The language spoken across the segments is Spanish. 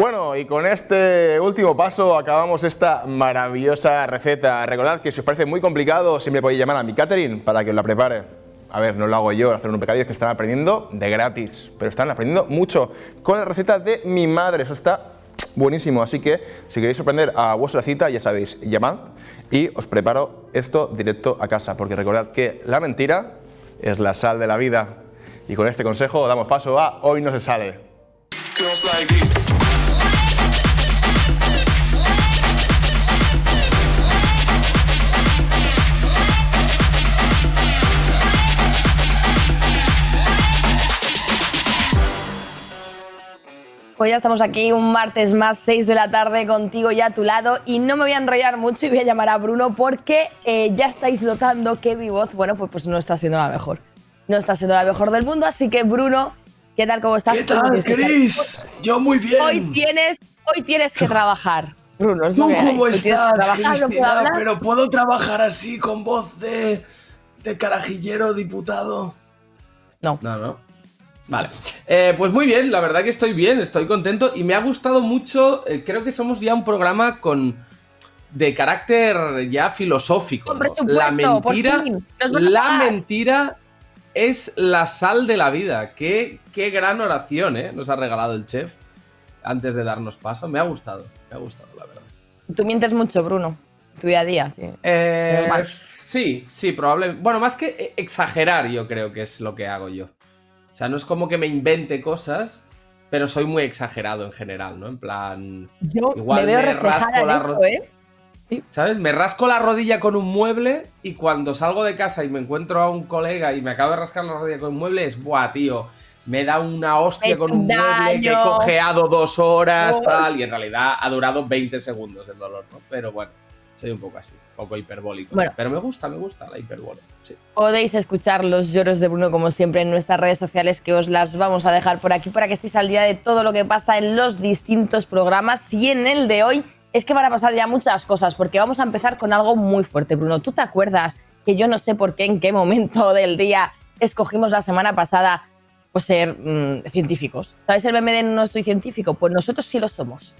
Bueno, y con este último paso acabamos esta maravillosa receta. Recordad que si os parece muy complicado, siempre podéis llamar a mi catering para que la prepare. A ver, no lo hago yo, hacer un pecadillo, es que están aprendiendo de gratis, pero están aprendiendo mucho con la receta de mi madre. Eso está buenísimo. Así que si queréis sorprender a vuestra cita, ya sabéis, llamad y os preparo esto directo a casa, porque recordad que la mentira es la sal de la vida. Y con este consejo damos paso a Hoy no se sale. Pues ya estamos aquí un martes más, 6 de la tarde, contigo ya a tu lado. Y no me voy a enrollar mucho y voy a llamar a Bruno porque eh, ya estáis notando que mi voz, bueno, pues, pues no está siendo la mejor. No está siendo la mejor del mundo, así que Bruno, ¿qué tal? ¿Cómo estás? ¿Qué tal, Chris? Yo muy bien. Hoy tienes, hoy tienes que trabajar. Bruno, ¿Tú hay. cómo estás, trabajar, no Cristina? hablar. Pero puedo trabajar así con voz de, de carajillero diputado. No. No, no. Vale. Eh, pues muy bien, la verdad que estoy bien, estoy contento y me ha gustado mucho. eh, creo que somos ya un programa con. de carácter ya filosófico. La mentira. La mentira es la sal de la vida. Qué, qué gran oración, ¿eh? Nos ha regalado el chef antes de darnos paso. Me ha gustado, me ha gustado, la verdad. Tú mientes mucho, Bruno. Tu día a día, sí. Eh, sí, sí, probablemente. Bueno, más que exagerar, yo creo que es lo que hago yo. O sea, no es como que me invente cosas, pero soy muy exagerado en general, ¿no? En plan. Yo Igual me veo me rasco la esto, ¿eh? ¿Sabes? Me rasco la rodilla con un mueble y cuando salgo de casa y me encuentro a un colega y me acabo de rascar la rodilla con un mueble, es buah, tío. Me da una hostia con un mueble que he daño. cojeado dos horas, Uf. tal, y en realidad ha durado 20 segundos el dolor, ¿no? Pero bueno, soy un poco así, un poco hiperbólico. Bueno. Pero me gusta, me gusta la hiperbólica. Sí. Podéis escuchar los lloros de Bruno como siempre en nuestras redes sociales que os las vamos a dejar por aquí para que estéis al día de todo lo que pasa en los distintos programas y en el de hoy es que van a pasar ya muchas cosas porque vamos a empezar con algo muy fuerte, Bruno. ¿Tú te acuerdas que yo no sé por qué, en qué momento del día escogimos la semana pasada pues, ser mm, científicos? ¿Sabes el meme de no soy científico? Pues nosotros sí lo somos.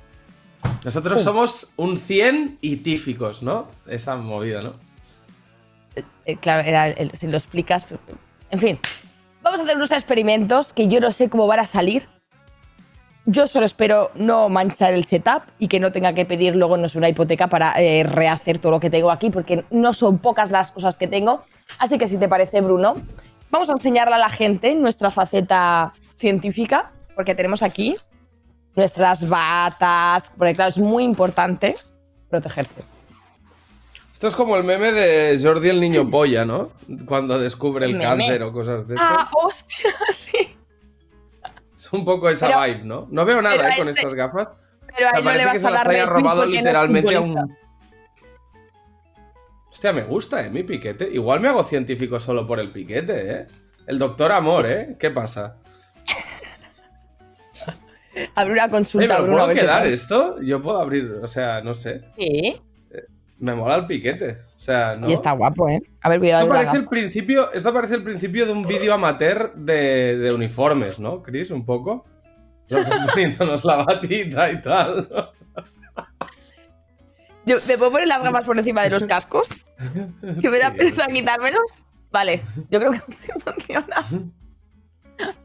Nosotros Uh. somos un 100 y tíficos, ¿no? Esa movida, ¿no? Eh, claro, era el- si lo explicas. En fin, vamos a hacer unos experimentos que yo no sé cómo van a salir. Yo solo espero no manchar el setup y que no tenga que pedir luego no sé, una hipoteca para eh, rehacer todo lo que tengo aquí, porque no son pocas las cosas que tengo. Así que si te parece, Bruno, vamos a enseñarle a la gente nuestra faceta científica, porque tenemos aquí nuestras batas, porque claro, es muy importante protegerse. Esto es como el meme de Jordi el niño polla, ¿no? Cuando descubre el Meme. cáncer o cosas de eso. Ah, hostia, sí. Es un poco esa Pero- vibe, ¿no? No veo nada ¿eh? con este- estas gafas. Pero O sea, a no le parece que vas se a las dar haya robado no literalmente a un... Hostia, me gusta, ¿eh? Mi piquete. Igual me hago científico solo por el piquete, ¿eh? El doctor amor, ¿eh? ¿Qué pasa? Abre una Oye, consulta, ¿me lo Bruno. a puedo quedar tal. esto? Yo puedo abrir, o sea, no sé. Sí, Me mola el piquete. O sea, no. y está guapo, ¿eh? A ver, voy a Esto parece, el principio, esto parece el principio de un vídeo amateur de, de uniformes, ¿no, Chris? Un poco. Dos poniéndonos la batita y tal. Yo- ¿Me puedo poner las gafas por encima de los cascos? Que me da Sí, pereza sí. quitármelos. Vale, yo creo que así funciona.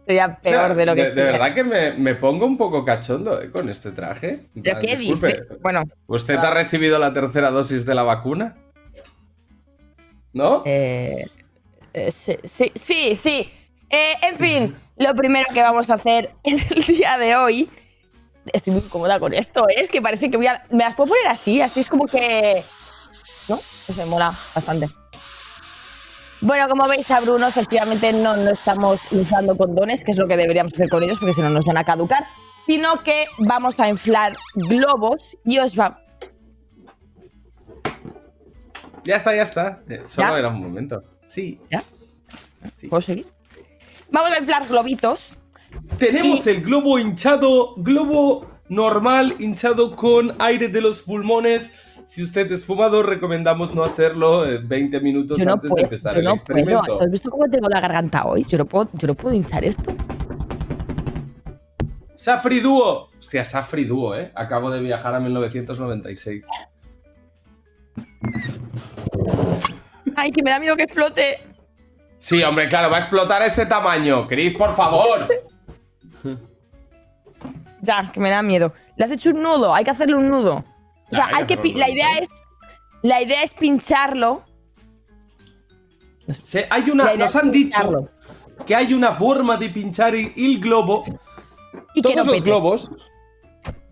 Sería peor de lo que de, de verdad que me, me pongo un poco cachondo ¿eh? con este traje. ¿Pero qué disculpe, dices? Bueno, ¿Usted ha recibido la tercera dosis de la vacuna? ¿No? eh, eh, sí, sí, sí. sí. Eh, en fin, lo primero que vamos a hacer en el día de hoy. Estoy muy cómoda con esto, ¿eh? es que parece que voy a. Me las puedo poner así, así es como que. ¿No? No sé, mola bastante. Bueno, como veis a Bruno, efectivamente no, no estamos usando condones, que es lo que deberíamos hacer con ellos, porque si no nos van a caducar, sino que vamos a inflar globos y os va. Ya está, ya está. Eh, Solo ¿Ya? era un momento. Sí. ¿Ya? Sí. ¿Puedo seguir? Vamos a inflar globitos. Tenemos el globo hinchado, globo normal hinchado con aire de los pulmones. Si usted es fumador, recomendamos no hacerlo eh, 20 minutos Yo no antes puedo, de empezar yo el no puedo. experimento. ¿Has visto cómo tengo la garganta hoy? Yo no puedo, yo no puedo hinchar esto. Safri Duo. Hostia, Safri Duo, ¿eh? Acabo de viajar a 1996. Ay, que me da miedo que explote. Sí, hombre, claro, va a explotar ese tamaño. Chris, por favor. Ya, que me da miedo. Le has hecho un nudo, hay que hacerle un nudo. O sea, Nah, hay que la idea es la idea es pincharlo. Se- hay una, nos han dicho que hay una forma de pinchar el, el globo. y que Todos no los pete. globos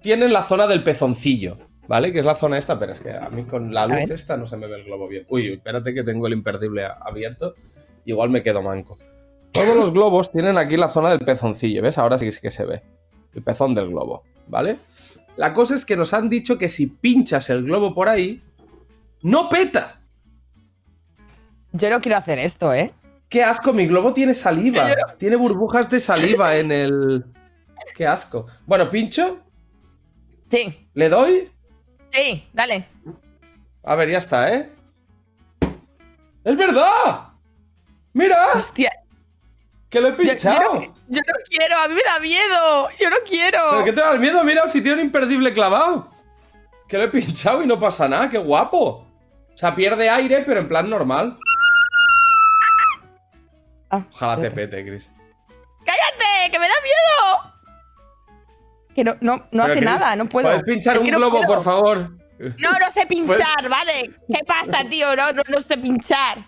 tienen la zona del pezoncillo, ¿vale? Que es la zona esta, pero es que a mí con la luz esta no se me ve el globo bien. Uy, espérate que tengo el imperdible abierto. Igual me quedo manco. Todos los globos tienen aquí la zona del pezoncillo, ¿ves? Ahora sí que se ve. El pezón del globo, ¿vale? La cosa es que nos han dicho que si pinchas el globo por ahí, no peta. Yo no quiero hacer esto, ¿eh? Qué asco, mi globo tiene saliva. Tiene burbujas de saliva en el. Qué asco. Bueno, pincho. Sí, ¿Le doy? sí, dale. A ver, ya está, ¿eh? ¡Es verdad! ¡Mira! Hostia, ¡Que lo he yo, yo pinchado! no, yo no quiero, a mí me da miedo. Yo no quiero. ¿Pero qué te da el miedo? Mira, si tiene un imperdible clavado. Que lo he pinchado y no pasa nada, qué guapo. O sea, pierde aire, pero en plan normal. Ah, Ojalá te pete, Chris. ¡Cállate! ¡Que me da miedo! Que no, no, no hace Chris, nada, no puedo. ¿Puedes pinchar Es un no globo, por favor? No, no sé pinchar, ¿vale? ¿Qué pasa, tío? No, no, no sé pinchar.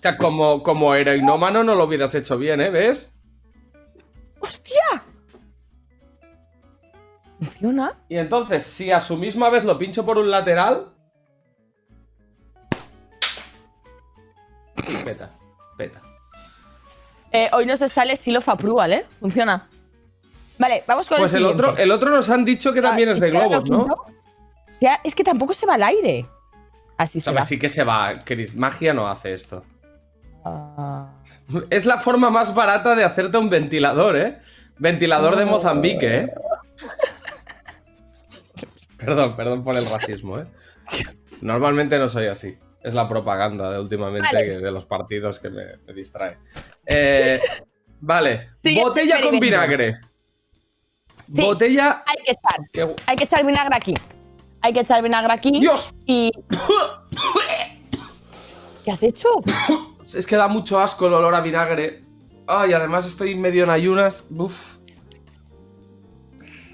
O sea, como, como heroinómano no lo hubieras hecho bien, ¿eh? ¿Ves? ¡Hostia! ¿Funciona? Y entonces, si a su misma vez lo pincho por un lateral. Sí, peta. Peta. Eh, hoy no se sale Silo Approval, ¿eh? Funciona. Vale, vamos con Pues el el otro, el otro nos han dicho que también Ah, es de ¿y globos, lo ¿no? Ya, es que tampoco se va al aire. Así se A va. ver, sí que se va, Chris. Magia no hace esto. Ah. Es la forma más barata de hacerte un ventilador, ¿eh? Ventilador de Mozambique, ¿eh? Perdón, perdón por el racismo, ¿eh? Normalmente no soy así. Es la propaganda de últimamente Vale. que- de los partidos que me, me distrae. Eh, vale. Botella con vinagre. Sí. Botella. Hay que echar. Hay que echar vinagre aquí. Hay que echar vinagre aquí. ¡Dios! Y. ¿Qué has hecho? Es que da mucho asco el olor a vinagre. Ay, además estoy medio en ayunas. Uf.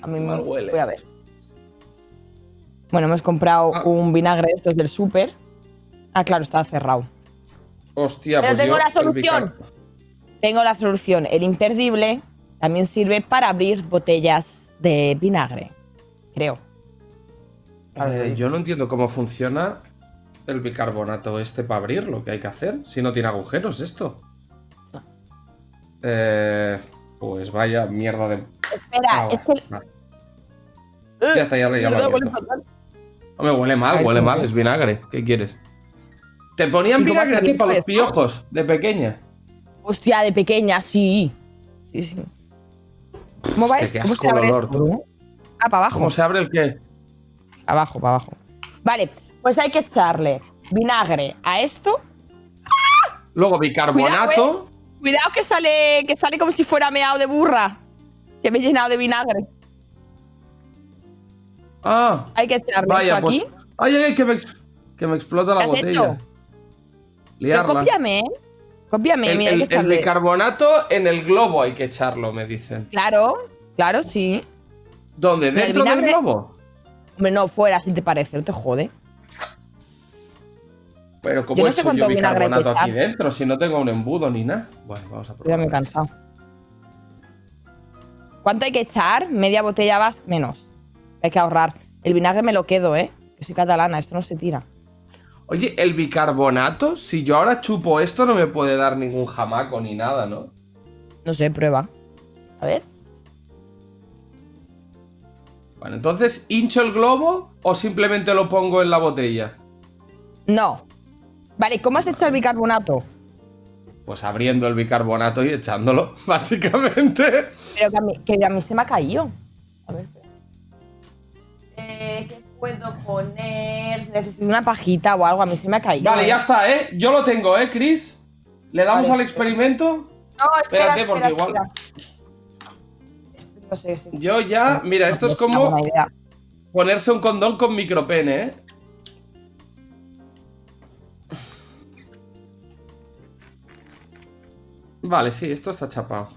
A mí me Mal huele. Voy a ver. Bueno, hemos comprado Ah. un vinagre de estos del súper. Ah, claro, estaba cerrado. Hostia, Pero pues tengo yo la solución. Tengo la solución. El imperdible también sirve para abrir botellas de vinagre. Creo. Eh, yo no entiendo cómo funciona el bicarbonato este para abrirlo. ¿Qué hay que hacer? Si no tiene agujeros esto. Eh, pues vaya mierda de. Espera, Ah, es que. vale. Ya está, ya, le- lo abierto. fatal. Hombre, huele mal, huele cómo mal, que- es vinagre. ¿Qué quieres? Te ponían ¿Y cómo vinagre a ti para los esto? piojos de pequeña. Hostia, de pequeña, sí. Sí, sí. ¿Cómo va Hostia, esto? qué ¿Cómo asco se abre el olor, esto? tú. Ah, para abajo. ¿Cómo se abre el qué? Abajo, para abajo. Vale, pues hay que echarle vinagre a esto. Luego bicarbonato. Cuidado que sale, que sale como si fuera meado de burra. Que me he llenado de vinagre. Ah, Hay que echarle vaya, esto pues. aquí. Ay, ay, ay, que me, que me explota la ¿Qué has botella. hecho? Pero Liarla. cópiame, ¿eh? Cópiame, El, mira, hay bicarbonato en el globo hay que echarlo, me dicen. Claro, claro, sí. ¿Dónde? ¿Dentro del globo? Hombre, no, fuera, si te parece, no te jode. Pero ¿cómo Yo no sé yo bicarbonato aquí dentro si no tengo un embudo ni nada? Bueno, vamos a Yo ya probar. me he cansado. ¿Cuánto hay que echar? Media botella vas menos. Hay que ahorrar. El vinagre me lo quedo, ¿eh? Que soy catalana, esto no se tira. Oye, el bicarbonato, si yo ahora chupo esto no me puede dar ningún jamaco ni nada, ¿no? No sé, prueba. A ver. Bueno, entonces, ¿hincho el globo o simplemente lo pongo en la botella? No. Vale, ¿cómo has hecho el bicarbonato? Pues abriendo el bicarbonato y echándolo, básicamente. Pero que a mí, que a mí se me ha caído. A ver, espera. Eh, ¿Qué puedo poner? Necesito una pajita o algo. A mí se me ha caído. Vale, ya está, ¿eh? Yo lo tengo, ¿eh, Chris? ¿Le damos Vale. al experimento? No, espera, Espérate, espera, porque igual-. No sé si Yo ya, mira, esto es como ponerse un condón con micropene, ¿eh? Vale, sí, esto está chapado.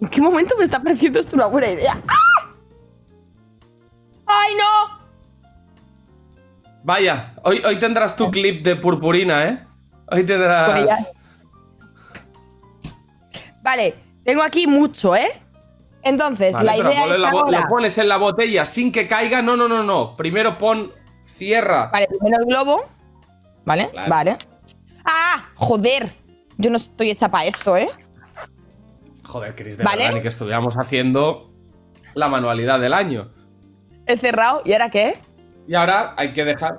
¿En qué momento me está pareciendo esto una buena idea? ¡Ah! ¡Ay, no! Vaya, hoy, hoy tendrás tu clip de purpurina, ¿eh? Hoy Pues tendrás... Vale, tengo aquí mucho, ¿eh? Entonces, Vale, la idea es la ahora... lo pones en la botella sin que caiga. No, no, no, no. Primero pon cierra. Vale, primero el globo. ¿Vale? Claro. Vale. ¡Ah! ¡Joder! Yo no estoy hecha para esto, ¿eh? Joder, Chris, de Vale. verdad, ni que estuviéramos haciendo la manualidad del año. He cerrado. ¿Y ahora qué? Y ahora hay que dejar,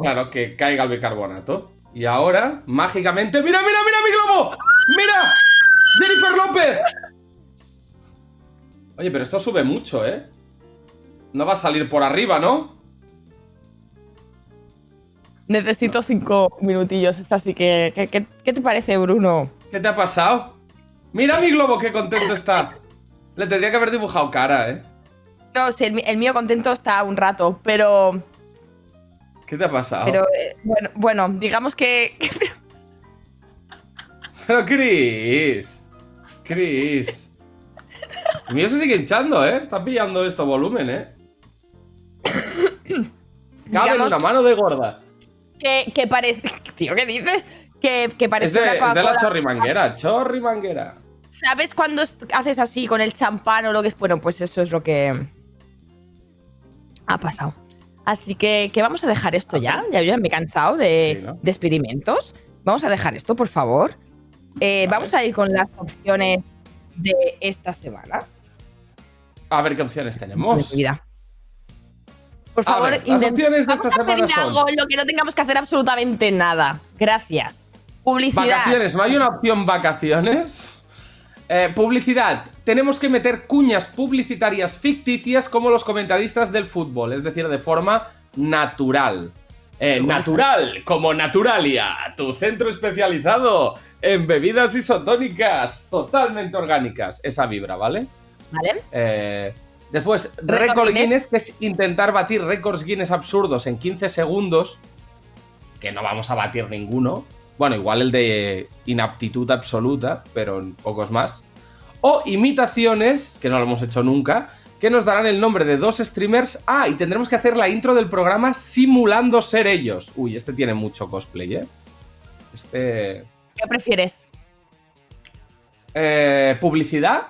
claro, que caiga el bicarbonato. Y ahora, mágicamente, ¡mira, mira, mira mi globo! ¡Mira! ¡Jennifer López! Oye, pero esto sube mucho, ¿eh? No va a salir por arriba, ¿no? Necesito cinco minutillos. Es así que... ¿Qué, qué- qué te parece, Bruno? ¿Qué te ha pasado? ¡Mira mi globo, qué contento está! Le tendría que haber dibujado cara, ¿eh? No, sí, el, el mío contento está un rato, pero... ¿Qué te ha pasado? Pero, eh, bueno, bueno, digamos que... Pero Chris. Chris. El mío se sigue hinchando, ¿eh? Está pillando esto volumen, ¿eh? Cabe en una mano de gorda. Que, que parece... Tío, ¿qué dices? Que, que Es parece de, una es de la chorrimanguera. Chorrimanguera. ¿Sabes cuando haces así con el champán o lo que es? Bueno, pues eso es lo que ha pasado. Así que, que vamos a dejar esto ya. Ya, ya me he cansado de, Sí, ¿no? de experimentos. Vamos a dejar esto, por favor. Eh. Vamos a ir con las opciones de esta semana. A ver qué opciones tenemos. vida. Por favor, de vamos a pedir son- algo en lo que no tengamos que hacer absolutamente nada. Gracias. Publicidad. Vacaciones, ¿no hay una opción vacaciones? Eh, publicidad. Tenemos que meter cuñas publicitarias ficticias como los comentaristas del fútbol, es decir, de forma natural. Eh, natural, como Naturalia, tu centro especializado en bebidas isotónicas totalmente orgánicas. Esa vibra, ¿vale? ¿Vale? Eh, después, Récord. Guinness, que es intentar batir récords Guinness absurdos en 15 segundos, que no vamos a batir ninguno. Bueno, igual el de inaptitud absoluta, pero en pocos más. O imitaciones, que no lo hemos hecho nunca, que nos darán el nombre de dos streamers. Ah, y tendremos que hacer la intro del programa simulando ser ellos. Uy, este tiene mucho cosplay, ¿eh? Este... ¿Qué prefieres? eh, ¿Publicidad?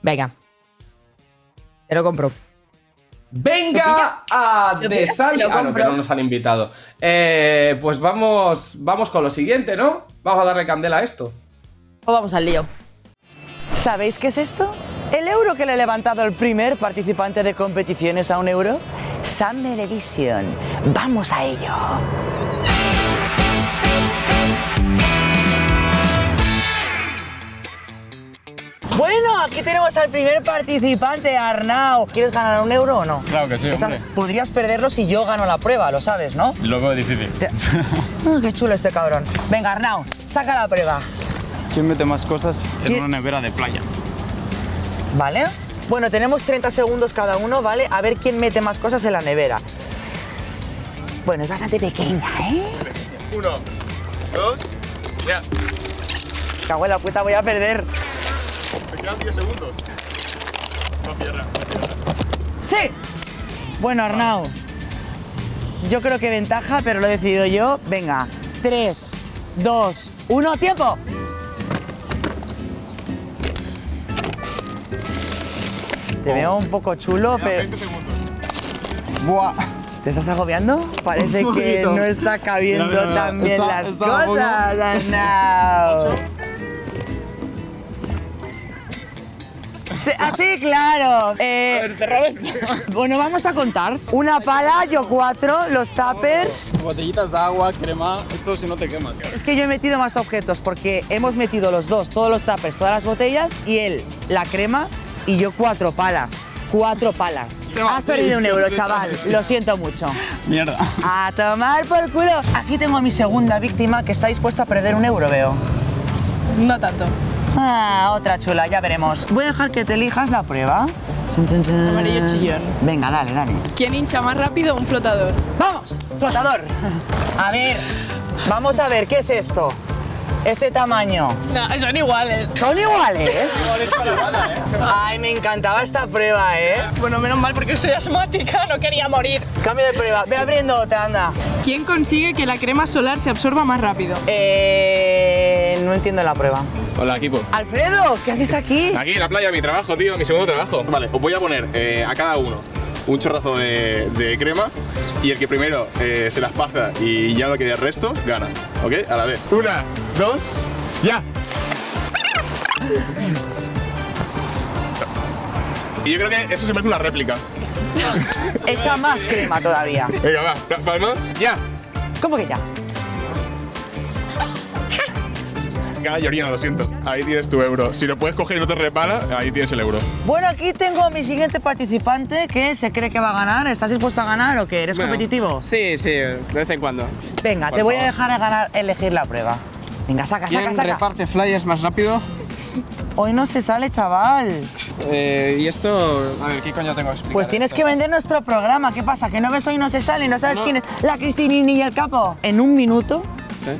Venga. Te lo compro. Venga a Lo de pillas, Sal. te lo Ah, no, que no nos han invitado. Eh, pues vamos, vamos con lo siguiente, ¿no? Vamos a darle candela a esto. O vamos al lío. ¿Sabéis qué es esto? El euro que le ha levantado el primer participante de competiciones a un euro. Summer Edition. Vamos a ello. Bueno, aquí tenemos al primer participante, Arnau. ¿Quieres ganar un euro o no? Claro que sí, Esta- hombre. Podrías perderlo si yo gano la prueba, lo sabes, ¿no? Lo veo difícil. Te- Ah, qué chulo este cabrón. Venga, Arnau, saca la prueba. ¿Quién mete más cosas en ¿Quién? una nevera de playa? ¿Vale? Bueno, tenemos 30 segundos cada uno, ¿vale? A ver quién mete más cosas en la nevera. Bueno, es bastante pequeña, ¿eh? Uno, dos, ya. Cago en la puta, voy a perder. Quedan 10 segundos. No cierra. ¡Sí! Bueno, Arnau. Yo creo que ventaja, pero lo he decidido yo. Venga, 3, 2, 1, ¡tiempo! Te veo un poco chulo, pero... 20 segundos. ¡Buah! ¿Te estás agobiando? Parece que no está cabiendo Mira, mira, mira. tan bien Está- las está cosas, Arnau. Sí, ah, sí, claro. Eh, bueno, vamos a contar. Una pala, yo cuatro, los tuppers. Botellitas de agua, crema, esto si no te quemas. Es que yo he metido más objetos porque hemos metido los dos, todos los tuppers, todas las botellas y él la crema y yo cuatro palas. Cuatro palas. Has perdido un euro, chaval. Lo siento mucho. Mierda. A tomar por culo. Aquí tengo a mi segunda víctima que está dispuesta a perder un euro, veo. No tanto. Ah, otra chula, ya veremos. Voy a dejar que te elijas la prueba. Amarillo chillón. Venga, dale, dale. ¿Quién hincha más rápido un flotador? ¡Vamos! ¡Flotador! A ver, vamos a ver, ¿qué es esto? Este tamaño. No, son iguales. ¿Son iguales? Ay, me encantaba esta prueba, ¿eh? Bueno, menos mal porque soy asmática, no quería morir. Cambio de prueba. Ve abriendo otra, anda. ¿Quién consigue que la crema solar se absorba más rápido? Eh, no entiendo la prueba. Hola, equipo. Alfredo, ¿qué haces aquí? Aquí en la playa, mi trabajo, tío, mi segundo trabajo. Vale, os voy a poner eh, a cada uno un chorrazo de, de crema y el que primero eh, se las pasa y ya no quede el resto, gana. ¿Ok? A la vez. Una, dos, ya. Y yo creo que eso se merece una réplica. Echa más crema todavía. Venga, va, palmas, ya. ¿Cómo que ya? Gana Georgina, lo siento. Ahí tienes tu euro. Si lo puedes coger y no te repala, ahí tienes el euro. Bueno, aquí tengo a mi siguiente participante que se cree que va a ganar. ¿Estás dispuesto a ganar o qué? ¿Eres Bueno, competitivo? Sí, sí, de vez en cuando. Venga, Por te voy a dejar a ganar, elegir la prueba. Venga, saca, saca, ¿Quién saca. reparte flyers más rápido? Hoy no se sale, chaval. Eh, y esto, a ver, ¿qué coño tengo que explicar? Pues tienes esto? que vender nuestro programa. ¿Qué pasa? ¿Que no ves hoy no se sale? ¿No sabes No. quién es la Cristinini y el capo? En un minuto, Sí.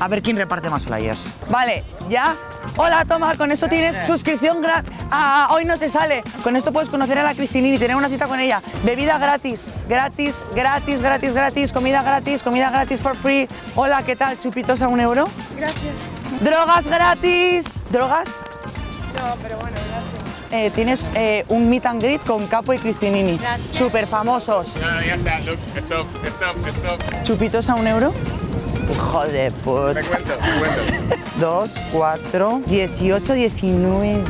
a ver quién reparte más flyers. Vale, ¿ya? Hola, toma, con eso tienes suscripción gratis. Ah, hoy no se sale. Con esto puedes conocer a la Cristinini, tener una cita con ella. Bebida gratis, gratis, gratis, gratis, gratis. Comida gratis, comida gratis for free. Hola, ¿qué tal? ¿Chupitos a un euro? Gracias. ¡Drogas gratis! ¿Drogas? No, pero bueno, gracias. Eh, tienes eh, un meet and greet con Capo y Cristinini. Gracias. Súper famosos. No, no, ya está. Look, stop, stop, stop. ¿Chupitos a un euro? Hijo de Me puta. cuento, me cuento. 2, 4, 18, 19.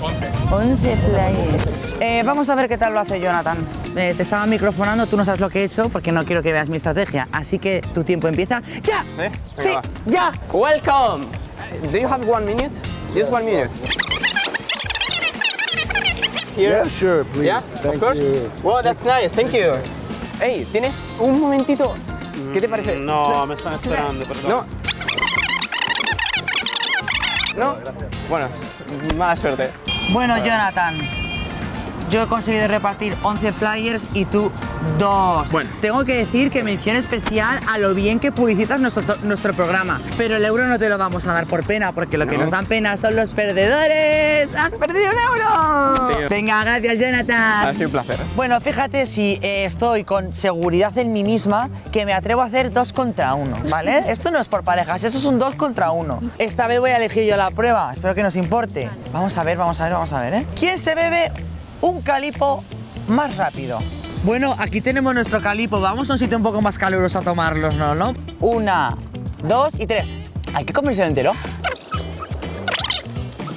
11. 11 flyers. Eh, vamos a ver qué tal lo hace Jonathan. Eh, te estaba microfonando, tú no sabes lo que he hecho porque no quiero que veas mi estrategia. Así que tu tiempo empieza. ¡Ya! ¿Sí? Venga, ¡Sí! va. ¡Ya! Welcome! Do you have one minute? Just one minute. Here? Yeah, sure, please. Yeah, Thank of course. you. Wow, that's nice. Thank you. Hey, ¿tienes un momentito? ¿Qué te parece? No, me están esperando, perdón. No. ¿No? Bueno, mala suerte. Bueno, Jonathan, yo he conseguido repartir 11 flyers y tú dos. Bueno. Tengo que decir que mención especial a lo bien que publicitas nuestro, nuestro programa. Pero el euro no te lo vamos a dar por pena, porque lo que No. nos dan pena son los perdedores. ¡Has perdido un euro! Tío. Venga, gracias, Jonathan. Ha sido un placer. Bueno, fíjate si eh, estoy con seguridad en mí misma que me atrevo a hacer dos contra uno, ¿vale? Esto no es por parejas, esto es un dos contra uno. Esta vez voy a elegir yo la prueba, espero que nos importe. Vamos a ver, vamos a ver, vamos a ver, ¿eh? ¿Quién se bebe un calipo más rápido? Bueno, aquí tenemos nuestro calipo, vamos a un sitio un poco más caluroso a tomarlos, ¿no? ¿no? Una, dos y tres. Hay que comerse entero.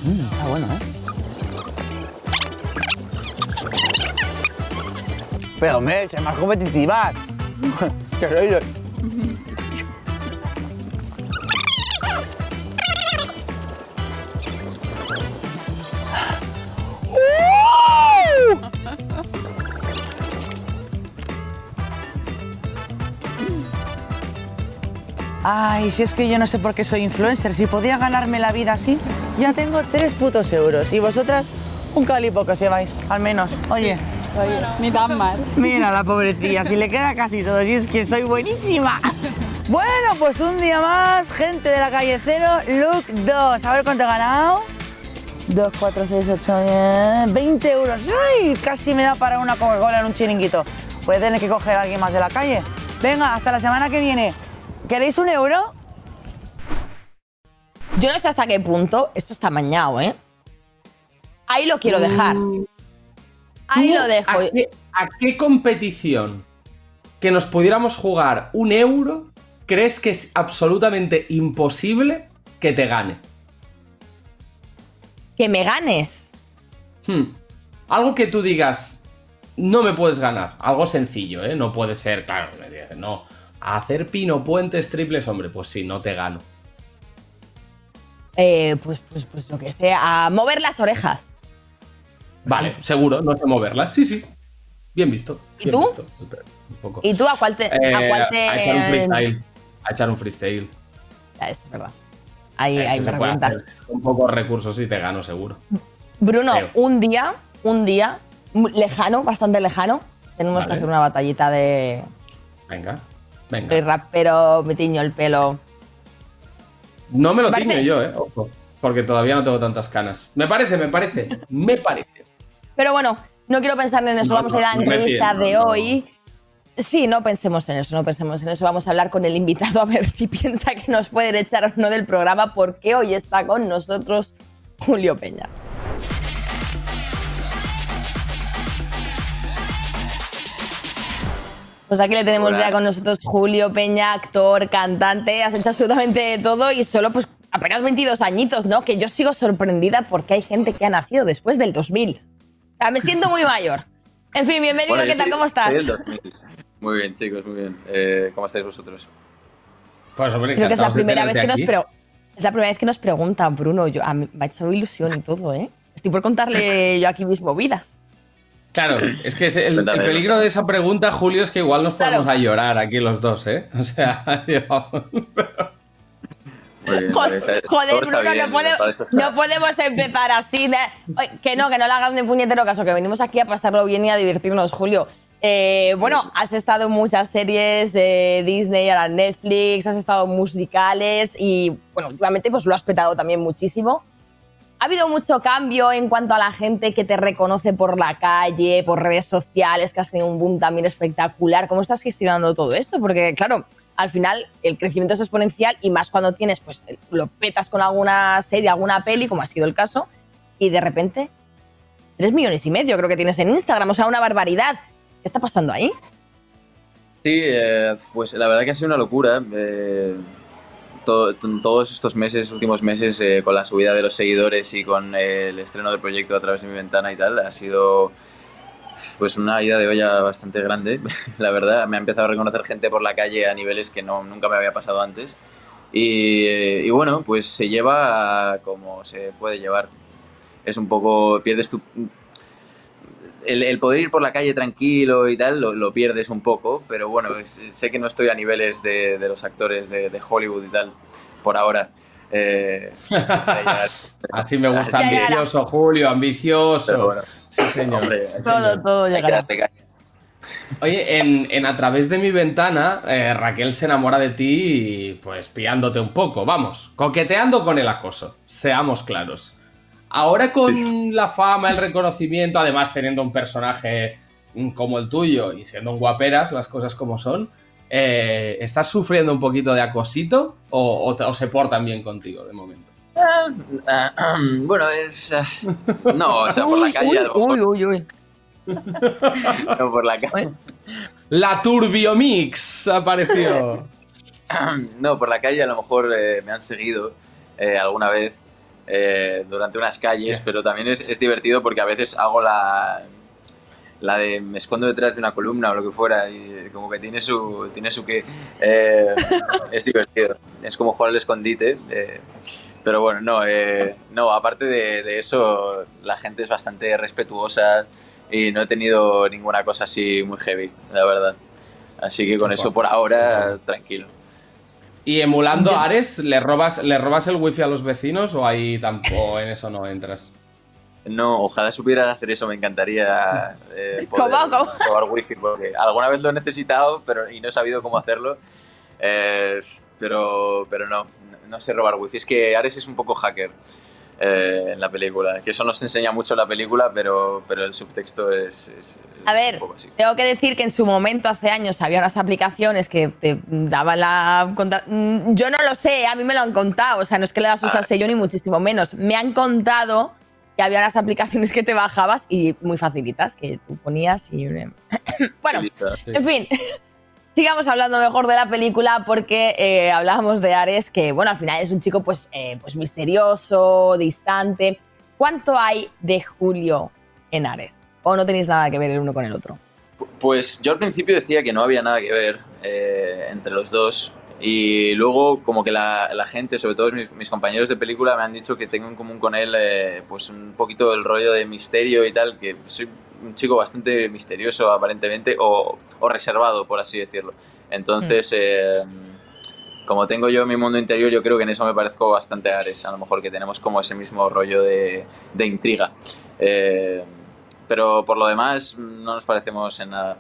Mm, está bueno, ¿eh? Pero, hombre, ser más competitivas. ¿Qué? Ay, si es que yo no sé por qué soy influencer. Si podía ganarme la vida así, ya tengo tres putos euros. Y vosotras, un calipo que os lleváis, al menos. Oye, Ni tan mal. Mira la pobrecilla, si le queda casi todo, si es que soy buenísima. Bueno, pues un día más, gente de la calle cero, look 2. A ver cuánto he ganado. 2, 4, 6, 8, 10, 20 euros. ¡Ay! Casi me da para una Coca-Cola en un chiringuito. Voy a tener que coger a alguien más de la calle. Venga, hasta la semana que viene. ¿Queréis un euro? Yo no sé hasta qué punto esto está mañado, ¿eh? Ahí lo quiero dejar. Ahí ¿Tú lo dejo. ¿A qué, a qué competición que nos pudiéramos jugar un euro crees que es absolutamente imposible que te gane? Que me ganes. Hmm. Algo que tú digas, no me puedes ganar. Algo sencillo, ¿eh? No puede ser, claro, me dices, no. Hacer pino puentes triples, hombre, pues sí, no te gano. Eh, pues, pues, pues lo que sea. A mover las orejas. Vale, seguro, no sé moverlas. Sí, sí. Bien visto. ¿Y bien tú? visto. Un poco. ¿Y tú a cuál te.? Eh, a cuál te. a echar un freestyle. A echar un freestyle. Ya, eso es verdad. ahí, Eso ahí se me puede revientas. hacer. Con pocos recursos y te gano, seguro. Bruno, Creo. un día, un día, lejano, bastante lejano, tenemos que hacer una batallita de Venga, soy venga. rapero, me tiño el pelo. No me lo Parece- tiño yo, ¿eh? Ojo. Porque todavía no tengo tantas canas. Me parece, me parece. Me parece. Pero bueno, no quiero pensar en eso. No, Vamos a ir a la no, no entrevista de no, no. hoy. Sí, no pensemos en eso, no pensemos en eso. Vamos a hablar con el invitado a ver si piensa que nos pueden echar o no del programa, porque hoy está con nosotros Julio Peña. Pues aquí le tenemos Hola. ya con nosotros Julio Peña, actor, cantante, has hecho absolutamente todo y solo pues apenas 22 añitos, ¿no? Que yo sigo sorprendida porque hay gente que ha nacido después del 2000. O sea, me siento muy mayor. En fin, bienvenido, Bueno, ¿qué tal? soy- ¿Cómo estás? soy del 2000. Muy bien, chicos, muy bien. Eh, ¿Cómo estáis vosotros? Pues hombre, Creo que es la primera vez que nos aquí. pre- es la primera vez que nos preguntan, Bruno. Yo, a mí me ha hecho ilusión y todo, ¿eh? Estoy por contarle yo aquí mis movidas. Claro, es que el, peligro de esa pregunta, Julio, es que igual nos Claro. ponemos a llorar aquí los dos, ¿eh? O sea, Muy bien, Joder, joder, Bruno, bien, no, podemos empezar así. de- que no, que no le hagas ni puñetero caso, que venimos aquí a pasarlo bien y a divertirnos, Julio. Eh, bueno, has estado en muchas series de Disney, ahora Netflix, has estado en musicales y, bueno, últimamente pues lo has petado también muchísimo. Ha habido mucho cambio en cuanto a la gente que te reconoce por la calle, por redes sociales, que has tenido un boom también espectacular. ¿Cómo estás gestionando todo esto? Porque, claro, al final el crecimiento es exponencial y más cuando tienes, pues lo petas con alguna serie, alguna peli, como ha sido el caso, y de repente, 3 millones y medio creo que tienes en Instagram, o sea, una barbaridad. ¿Qué está pasando ahí? Sí, eh, pues la verdad que ha sido una locura. eh, to- to- todos estos meses, últimos meses, eh, con la subida de los seguidores y con eh, el estreno del proyecto a través de mi ventana y tal, ha sido pues una ida de olla bastante grande. La verdad, me ha empezado a reconocer gente por la calle a niveles que no, nunca me había pasado antes. Y, eh, y bueno, pues se lleva como se puede llevar. Es un poco, pierdes tu, el, el poder ir por la calle tranquilo y tal, lo, lo pierdes un poco, pero bueno, es- sé que no estoy a niveles de, de los actores de, de Hollywood y tal, por ahora. Eh, así me gusta. Ambicioso, Julio, ambicioso. bueno, Sí, señor. hombre, Sí, Todo, señor. todo llegará. Oye, en, en A través de mi ventana, eh, Raquel se enamora de ti, pues pillándote un poco, vamos, coqueteando con el acoso, seamos claros. Ahora con la fama, el reconocimiento, además teniendo un personaje mm, como el tuyo y siendo un guaperas, las cosas como son, eh, ¿estás sufriendo un poquito de acosito o, o te- o se portan bien contigo de momento? Ah, bueno, es... no, o sea, por la Uy, calle a lo uy, mejor, uy, uy. no, por la calle... La Turbiomix apareció. No, por la calle a lo mejor eh, me han seguido eh, alguna vez eh, durante unas calles, pero también es, es divertido porque a veces hago la, la de me escondo detrás de una columna o lo que fuera y como que tiene su, tiene su que... eh, es divertido, es como jugar al escondite. eh, pero bueno, no, eh, no aparte de, de eso, la gente es bastante respetuosa y no he tenido ninguna cosa así muy heavy, la verdad. Así que con eso por ahora, tranquilo. ¿Y emulando Yo- Ares, ¿le robas, ¿le robas el wifi a los vecinos o ahí tampoco en eso no entras? No, ojalá supiera hacer eso, me encantaría eh, poder ¿Cómo, cómo? probar wifi, porque alguna vez lo he necesitado pero, y no he sabido cómo hacerlo, eh, pero, pero no, no sé robar wifi. Es que Ares es un poco hacker eh, en la película, que eso no se enseña mucho en la película, pero, pero el subtexto es, es- A ver, un poco así. Tengo que decir que en su momento, hace años, había unas aplicaciones que te daban la... Mm, Yo no lo sé, a mí me lo han contado. O sea, no es que le das uso Ah. sello ni muchísimo menos. Me han contado que había unas aplicaciones que te bajabas y muy facilitas, que tú ponías y... bueno, Listo. en fin, sigamos hablando mejor de la película porque eh, hablábamos de Ares, que bueno, al final es un chico pues, eh, pues misterioso, distante. ¿Cuánto hay de Julio en Ares? ¿O no tenéis nada que ver el uno con el otro? Pues yo al principio decía que no había nada que ver eh, entre los dos y luego como que la, la gente, sobre todo mis, mis compañeros de película, me han dicho que tengo en común con él eh, pues un poquito el rollo de misterio y tal, que soy un chico bastante misterioso aparentemente o, o reservado, por así decirlo. Entonces, eh, como tengo yo mi mundo interior, yo creo que en eso me parezco bastante a Ares, a lo mejor que tenemos como ese mismo rollo de, de intriga. Eh, pero por lo demás no nos parecemos en nada.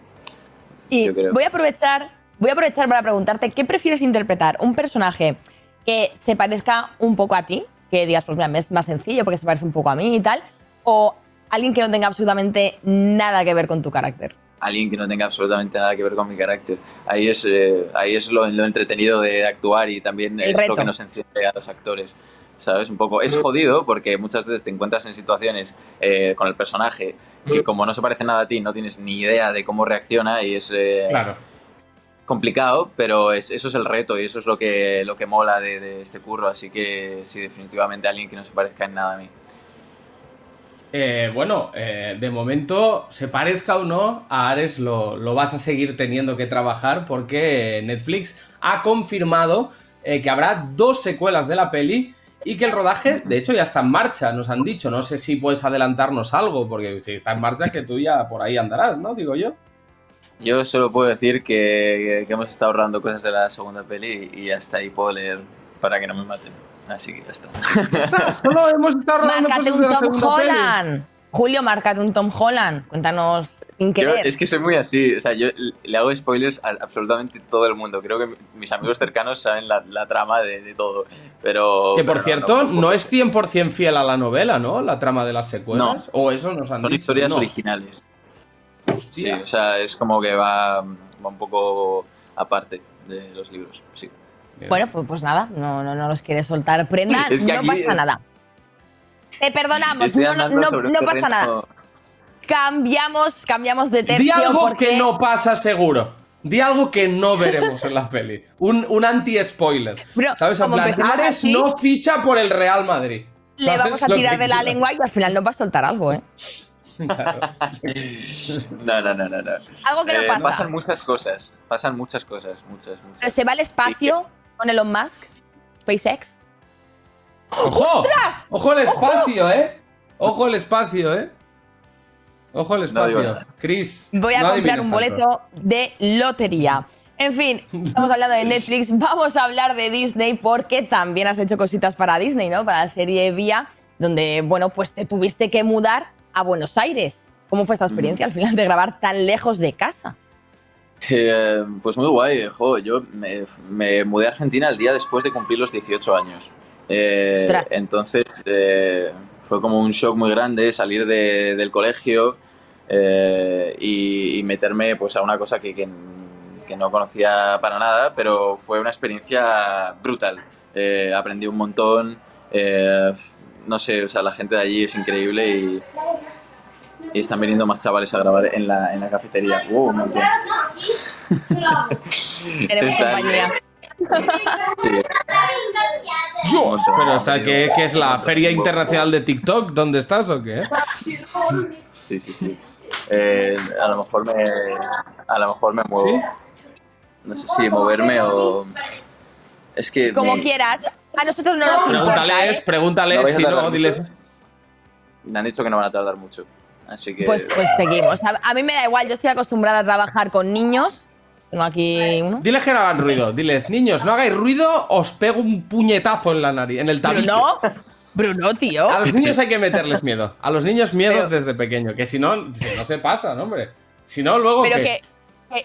Y Yo creo. voy a aprovechar, voy a aprovechar para preguntarte, ¿qué prefieres interpretar? ¿Un personaje que se parezca un poco a ti? Que digas, pues mira, es más sencillo porque se parece un poco a mí y tal. ¿O alguien que no tenga absolutamente nada que ver con tu carácter? Alguien que no tenga absolutamente nada que ver con mi carácter. Ahí es, eh, ahí es lo, lo entretenido de actuar y también El es reto. lo que nos enciende a los actores. ¿Sabes? Un poco. Es jodido porque muchas veces te encuentras en situaciones eh, con el personaje que, como no se parece nada a ti, no tienes ni idea de cómo reacciona y es. eh, Claro. complicado, pero es- eso es el reto y eso es lo que, lo que mola de, de este curro. Así que sí, definitivamente alguien que no se parezca en nada a mí. Eh, bueno, eh, de momento, se parezca o no, a Ares lo, vas a seguir teniendo que trabajar porque Netflix ha confirmado eh, que habrá dos secuelas de la peli y que el rodaje, de hecho, ya está en marcha, nos han dicho. No sé si puedes adelantarnos algo, porque si está en marcha, que tú ya por ahí andarás, ¿no? Digo yo. Yo solo puedo decir que, que hemos estado ahorrando cosas de la segunda peli y hasta ahí puedo leer para que no me maten. Así que ya está. Solo hemos estado hablando Márcate un Tom peli. Holland. Julio, márcate un Tom Holland. Cuéntanos sin Yo, es que soy muy así, o sea, yo le hago spoilers a absolutamente todo el mundo. Creo que mi- mis amigos cercanos saben la, la trama de, de todo. Pero. Que por cierto, no, no, es 100% fiel a la novela, ¿no? La trama de las secuelas. O eso nos han Son dicho. historias No. originales. Sí, o sea, es como que va, va un poco aparte de los libros. Sí. Bueno, pues, pues nada, no, no, no los quieres soltar prenda, Es que no pasa nada. Te perdonamos, no, no, no, no pasa terreno- nada. Cambiamos, cambiamos de tercio Di algo porque que no pasa seguro. Di algo que no veremos en la peli. Un, un anti-spoiler. ¿Sabes? En plan, Ares así- no ficha por el Real Madrid. le ¿Sabes vamos a tirar de la lengua y al final nos va a soltar algo, ¿eh? Claro. No, no, no, no. no. Algo que no Eh, pasa. Pasan muchas cosas. Pasan muchas cosas. Muchas, Pero muchas. se va al espacio con Elon Musk, SpaceX. ¡Ojo! ¡Ojo el espacio, eh! ¡Ojo el espacio, eh! ¡Ojo digo espacio! Chris. Voy a no comprar un tanto. boleto de lotería. En fin, estamos hablando de Netflix, vamos a hablar de Disney porque también has hecho cositas para Disney, ¿no? Para la serie Vía, donde, bueno, pues te tuviste que mudar a Buenos Aires. ¿Cómo fue esta experiencia al final de grabar tan lejos de casa? Eh, pues muy guay, jo. Yo me, me mudé a Argentina el día después de cumplir los 18 años. Eh, entonces eh, fue como un shock muy grande salir de- del colegio eh, y, y meterme pues, a una cosa que, que- que no conocía para nada, pero fue una experiencia brutal. Eh, aprendí un montón. eh, no sé, o sea, la gente de allí es increíble y, y están viniendo más chavales a grabar en la, en la cafetería. Uh, un montón. Compañía. Sí. Dios, pero hasta que, que es la Feria Internacional de TikTok, ¿dónde estás o qué? Sí, sí, sí. Eh, a lo mejor me, a lo mejor me muevo. ¿Sí? No sé si moverme o. Es que. Como me, quieras. A nosotros no nos importa, Pregúntales, ¿eh? pregúntales, No si tardar no, mucho. diles. me han dicho que no van a tardar mucho. Así que. Pues, pues seguimos. A, a mí me da igual, yo estoy acostumbrada a trabajar con niños. Tengo aquí uno. Diles que no hagan ruido. Diles, niños, no hagáis ruido, os pego un puñetazo en la nariz, en el tabique. Bruno, Bruno, tío. A los niños hay que meterles miedo. A los niños miedos Pero- desde pequeño, que si no, si no se pasan, hombre. Si no, luego Pero ¿qué? que,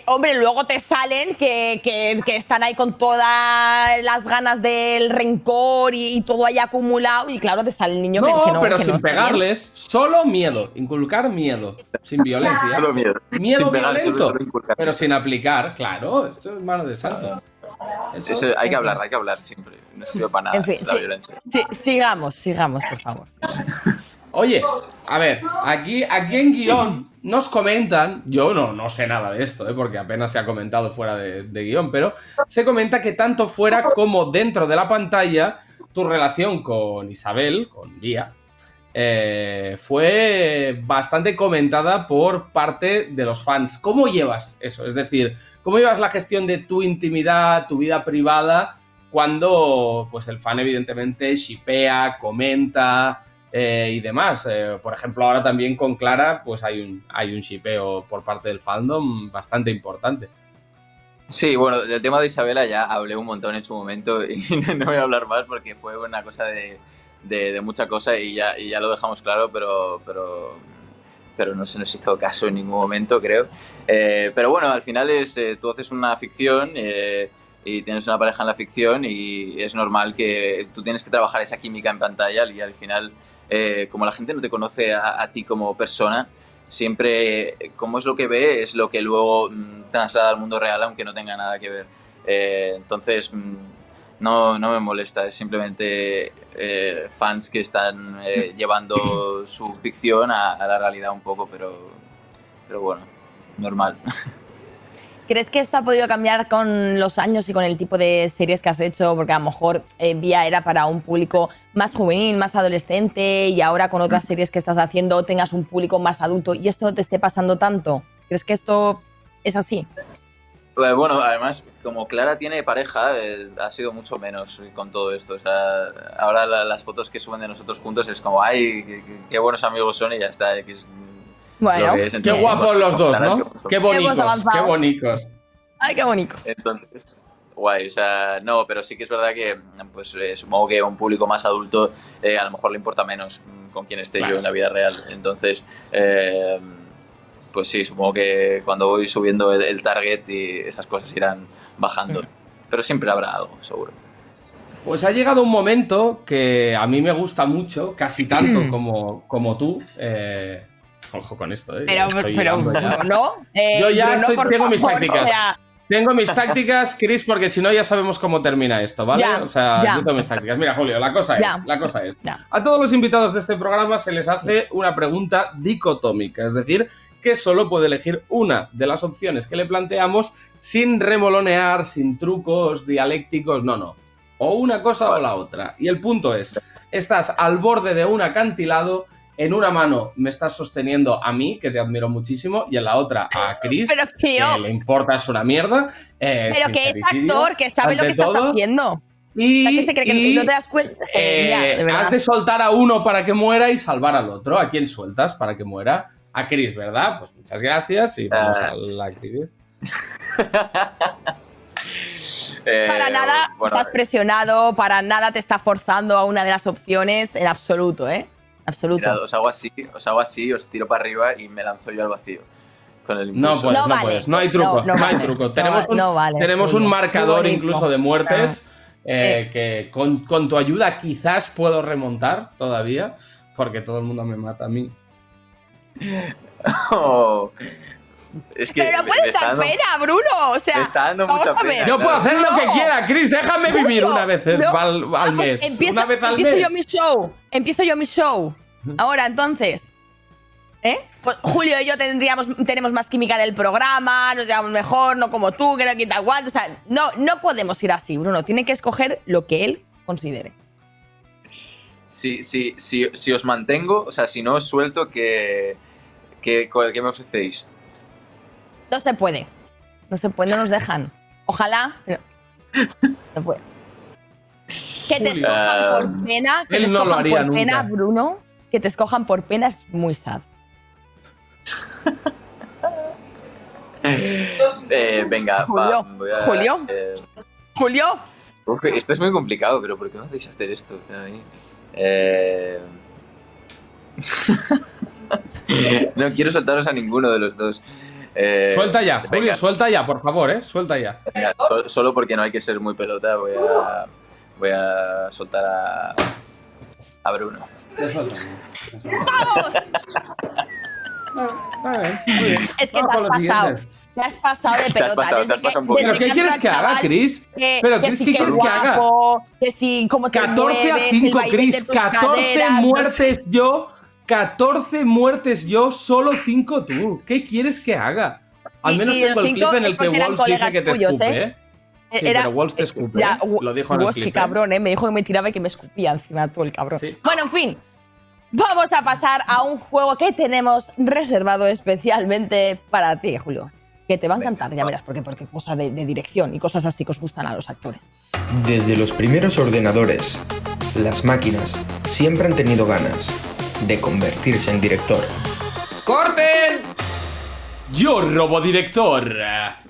hombre, luego te salen que, que- que están ahí con todas las ganas del rencor y, y todo ahí acumulado. Y claro, te sale el niño que- no, que, no. pero que sin no está bien. pegarles, solo miedo, inculcar miedo, sin violencia. Solo miedo. Miedo Sin violento, pero sin aplicar, claro, esto es mano de santo. Eso- Eso hay que hablar, hay que hablar siempre. No sirve para nada En fin, la sí. violencia. Sí, sigamos, sigamos, por favor. Oye, a ver, aquí, aquí en guion nos comentan, yo no, no sé nada de esto, ¿eh? porque apenas se ha comentado fuera de, guion, pero se comenta que tanto fuera como dentro de la pantalla, tu relación con Isabel, con Vía, eh, fue bastante comentada por parte de los fans. ¿Cómo llevas eso? Es decir, ¿cómo llevas la gestión de tu intimidad, tu vida privada, cuando pues el fan evidentemente shipea, comenta eh, y demás? Eh, por ejemplo, ahora también con Clara pues hay un, hay un shipeo por parte del fandom bastante importante. Sí, bueno, del tema de Isabela ya hablé un montón en su momento y no voy a hablar más porque fue una cosa de, de, de mucha cosa y ya, y ya lo dejamos claro, pero, pero, pero no se nos hizo caso en ningún momento, creo. Eh, pero bueno, al final es, eh, tú haces una ficción y tienes una pareja en la ficción y es normal que tú tienes que trabajar esa química en pantalla y al final, eh, como la gente no te conoce a, a ti como persona, siempre eh, como es lo que ve es lo que luego mm, traslada al mundo real aunque no tenga nada que ver. Eh, entonces mm, no, no me molesta, es simplemente eh, fans que están llevando su ficción a, a la realidad un poco, pero, pero bueno, normal. ¿Crees que esto ha podido cambiar con los años y con el tipo de series que has hecho? Porque a lo mejor eh, Vía era para un público más juvenil, más adolescente, y ahora con otras series que estás haciendo tengas un público más adulto y esto no te esté pasando tanto. ¿Crees que esto es así? Eh, Bueno, además, como Clara tiene pareja, eh, ha sido mucho menos con todo esto. O sea, ahora la- las fotos que suben de nosotros juntos es como, ay, qué, qué- buenos amigos son y ya está. que es Bueno. Qué guapos los dos, ¿no? Qué bonitos, qué bonitos. Ay, qué bonito. Entonces, guay, o sea, no, pero sí que es verdad que, pues eh, supongo que a un público más adulto eh, a lo mejor le importa menos mm, con quién esté Claro. yo en la vida real. Entonces, eh, pues sí, supongo que cuando voy subiendo el, el target y esas cosas irán bajando. Pero siempre habrá algo, seguro. Pues ha llegado un momento que a mí me gusta mucho, casi tanto como, como tú. eh, ojo con esto, ¿eh? Pero, Estoy pero no. eh, Yo ya Bruno, estoy- tengo mis favor, tácticas. o sea, Tengo mis tácticas, Chris, porque si no ya sabemos cómo termina esto, ¿vale? Ya, o sea, ya. yo tengo mis tácticas. Mira, Julio, la cosa Ya. es, la cosa es. A todos los invitados de este programa se les hace una pregunta dicotómica, es decir, que solo puede elegir una de las opciones que le planteamos sin remolonear, sin trucos dialécticos, no, no. O una cosa o la otra. Y el punto es, estás al borde de un acantilado, en una mano me estás sosteniendo a mí, que te admiro muchísimo, y en la otra a Chris, Pero, tío. que le importa es una mierda. eh, pero que es actor, que sabe lo que ante estás todo. haciendo. Y, O sea, que se cree que y, no te das cuenta. Eh, ya, eh, de has de soltar a uno para que muera y salvar al otro. ¿A quién sueltas para que muera? A Chris, ¿verdad? Pues muchas gracias y vamos Ah. a la actividad. Eh, Para nada bueno, estás presionado, para nada te está forzando a una de las opciones, en absoluto, ¿eh? Absoluto. mirad, os hago así, os hago así, os tiro para arriba y me lanzo yo al vacío. Con el No puedes, No no, vale. puedes. No hay truco, No, no, no hay vale. truco. Tenemos un, no vale, tenemos un marcador incluso de muertes eh, Eh. que con, con tu ayuda quizás puedo remontar todavía, porque todo el mundo me mata a mí. Oh. Es que Pero no puedes dar dando- pena, Bruno. O sea, vamos mucha a ver. pena, Yo puedo hacer lo que quiera, Chris, déjame vivir una vez no. al, mes. empiezo- una vez al empiezo mes. yo mi show. Empiezo yo mi show. Ahora, entonces. ¿Eh? Pues Julio y yo tendríamos, tenemos más química en el programa, nos llevamos mejor, no como tú, que no quita guantes. O sea, no, no podemos ir así, Bruno. Tiene que escoger lo que él considere. Si, si, si, si os mantengo, o sea, si no os suelto, ¿qué, qué, qué me ofrecéis? No se puede. No se puede, no nos dejan. Ojalá, pero. No puede. Que te escojan por pena, que él te no lo escojan por pena. Bruno. Que te escojan por pena es muy sad. Eh, venga, Julio, a- Julio. eh, Julio, uf, esto es muy complicado, pero ¿por qué me hacéis hacer esto? Ay, eh, no quiero soltaros a ninguno de los dos. Eh, Suelta ya, venga, Julio, suelta ya, por favor, ¿eh? Suelta ya. venga, so- solo porque no hay que ser muy pelota, voy a, voy a soltar a, a Bruno. ¡vamos! Es que te Vamos con has pasado. Te has pasado de Te has pelota. pasado, te desde has pasado un que, desde ¿Pero qué quieres que haga, Chris? Que, Pero, que Chris, sí ¿qué que quieres que haga? guapo, que sí, cómo te 14 a mueves, el 5, vaivén de Chris. tus 14 caderas, no sé. muertes yo. 14 muertes yo, solo 5 tú. ¿Qué quieres que haga? Al Y- menos y tengo el clip en el que Walls dice que te tuyos, escupe, ¿eh? ¿eh? Sí, Era- pero Walls te escupe, Ya, ¿eh? Lo dijo en el clip. qué ¿eh? cabrón, ¿eh? Me dijo que me tiraba y que me escupía encima todo el cabrón. Sí. Bueno, en fin. Vamos a pasar a un juego que tenemos reservado especialmente para ti, Julio. Que te va a encantar, ya verás, porque, porque cosa de, de dirección y cosas así que os gustan a los actores. Desde los primeros ordenadores, las máquinas siempre han tenido ganas de convertirse en director. ¡Corten! Yo, Robodirector.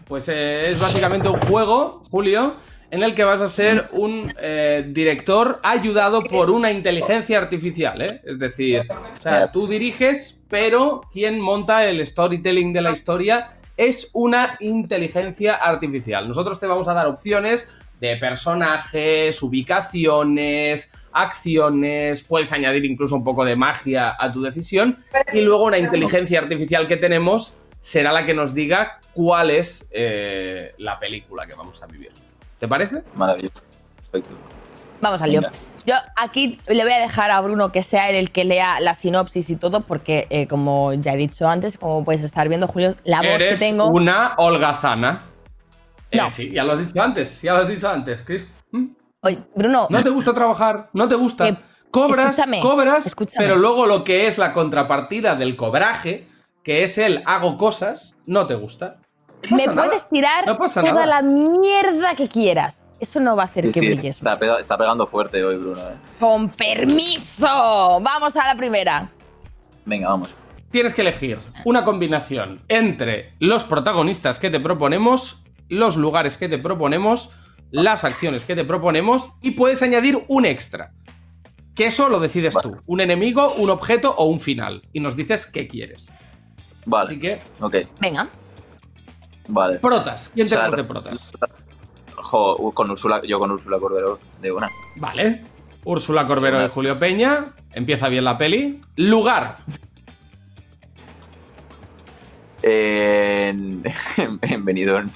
Pues eh, es básicamente un juego, Julio, en el que vas a ser un eh, director ayudado por una inteligencia artificial, ¿eh? Es decir, o sea, tú diriges, pero quien monta el storytelling de la historia es una inteligencia artificial. Nosotros te vamos a dar opciones de personajes, ubicaciones, acciones, puedes añadir incluso un poco de magia a tu decisión y luego una inteligencia artificial que tenemos será la que nos diga cuál es eh, la película que vamos a vivir. ¿Te parece? Maravilloso. Perfecto. Vamos al lío. Yo aquí le voy a dejar a Bruno que sea él el que lea la sinopsis y todo, porque eh, como ya he dicho antes, como puedes estar viendo, Julio, la voz Eres que tengo. una holgazana. Eh, No. sí, ya lo has dicho antes, ya lo has dicho antes, Chris. Oye, Bruno, ¿No te gusta trabajar? ¿No te gusta? Que- Cobras, escúchame, cobras, escúchame. pero luego lo que es la contrapartida del cobraje, que es el hago cosas, no te gusta. No me nada. puedes tirar No toda nada. la mierda que quieras. Eso no va a hacer Sí, que sí, brilles. está, pega- está pegando fuerte hoy, Bruno. eh. Con permiso. Vamos a la primera. Venga, vamos. Tienes que elegir una combinación entre los protagonistas que te proponemos, los lugares que te proponemos, las acciones que te proponemos y puedes añadir un extra. Que eso lo decides tú. Un enemigo, un objeto o un final. Y nos dices qué quieres. Vale. Así que, Ok, Venga. vale. protas. ¿Quién te O sea, conoce protas? Jo, con Úrsula, yo con Úrsula Cordero de una. Vale. Úrsula Corbero y Julio Peña. Empieza bien la peli. Lugar. En, en Benidorm.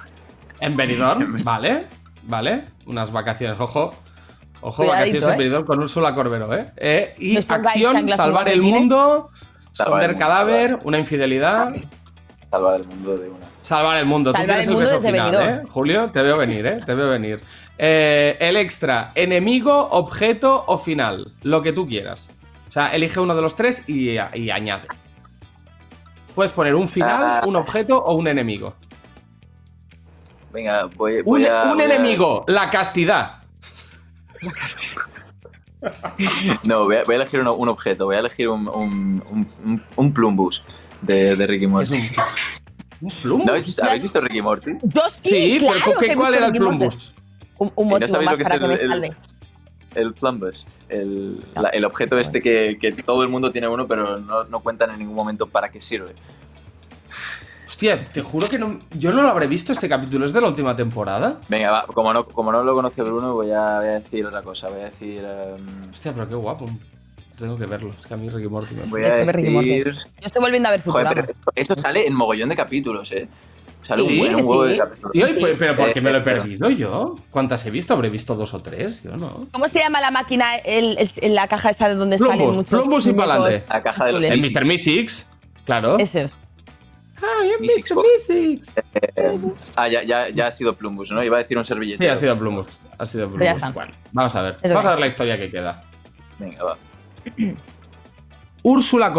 En Benidorm. Vale. Vale. Unas vacaciones. Ojo. Ojo, Cuidadito, vacaciones en ¿eh? Benidorm con Úrsula Corbero, ¿eh? Eh, y acción, salvar el mundo, Salvar esconder el cadáver, salvar. una infidelidad. Salvar el mundo de una. Salvar el mundo. Salvar Tú tienes el mundo beso desde final. ¿eh? Julio, te veo venir, ¿eh? Te veo venir. Eh, el extra, enemigo, objeto o final. Lo que tú quieras. O sea, elige uno de los tres y, y añade. Puedes poner un final, Ah. un objeto o un enemigo. Venga, voy, Un, a. un voy a- enemigo, la castidad. No, voy a, voy a elegir un objeto. Voy a elegir un, un, un, un- un plumbus de, de Ricky Es Morty. un, plumbus. ¿No habéis, visto- ¿Habéis visto Ricky Morty? Yo sí, claro pero que ¿qué- ¿cuál visto era el plumbus? Un, un ¿Y no motivo sabéis más lo que es para que me el- el- salve. El plumbus. El, la- el objeto este que, que todo el mundo tiene uno, pero no, no cuentan en ningún momento para qué sirve. Hostia, te juro que no, yo no lo habré visto este capítulo. ¿Es de la última temporada? Venga, va, como no, como no lo conoce Bruno, voy a, voy a decir otra cosa. Voy a decir. em, Hostia, pero qué guapo. Tengo que verlo. Es que a mí Ricky Morty me voy a que ver Ricky Morty. decir. Yo estoy volviendo a ver Joder, Futurama. pero esto sale en mogollón de capítulos, ¿eh? Sale Sí, un, en un huevo sí. de capítulos. Tío, ¿y por- pero ¿por qué me lo he Eh, perdido yo? ¿Cuántas he visto? ¿Habré visto dos o tres? Yo no. ¿Cómo se llama la máquina, el, el- la caja esa de donde salen muchos plumbus y pa'lante. La caja de los? El Mr. Mystics, claro. Esos. Mr. Mystics. Mystics. Eh, ah, ya, ya, ya ha sido Plumbus, ¿no? Iba a decir un servillete. Sí, ha sido Plumbus. Ha sido Plumbus. ya está. Bueno, vamos a ver. Vamos a ver la historia que queda. Venga, va. Úrsula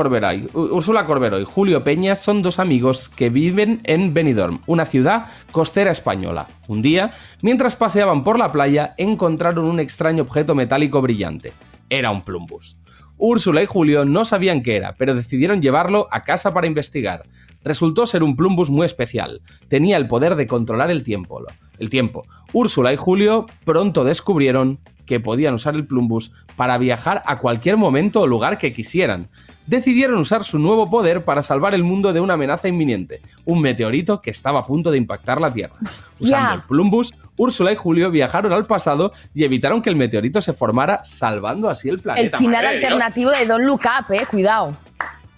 Úrsula Corbero y Julio Peña son dos amigos que viven en Benidorm, una ciudad costera española. Un día, mientras paseaban por la playa, encontraron un extraño objeto metálico brillante. Era un plumbus. Úrsula y Julio no sabían qué era, pero decidieron llevarlo a casa para investigar. Resultó ser un plumbus muy especial. Tenía el poder de controlar el tiempo. El tiempo. Úrsula y Julio pronto descubrieron que podían usar el plumbus para viajar a cualquier momento o lugar que quisieran. Decidieron usar su nuevo poder para salvar el mundo de una amenaza inminente, un meteorito que estaba a punto de impactar la Tierra. Usando el plumbus, Úrsula y Julio viajaron al pasado y evitaron que el meteorito se formara, salvando así el El planeta. final de Dios. alternativo de Don't Look Up, eh. Cuidado.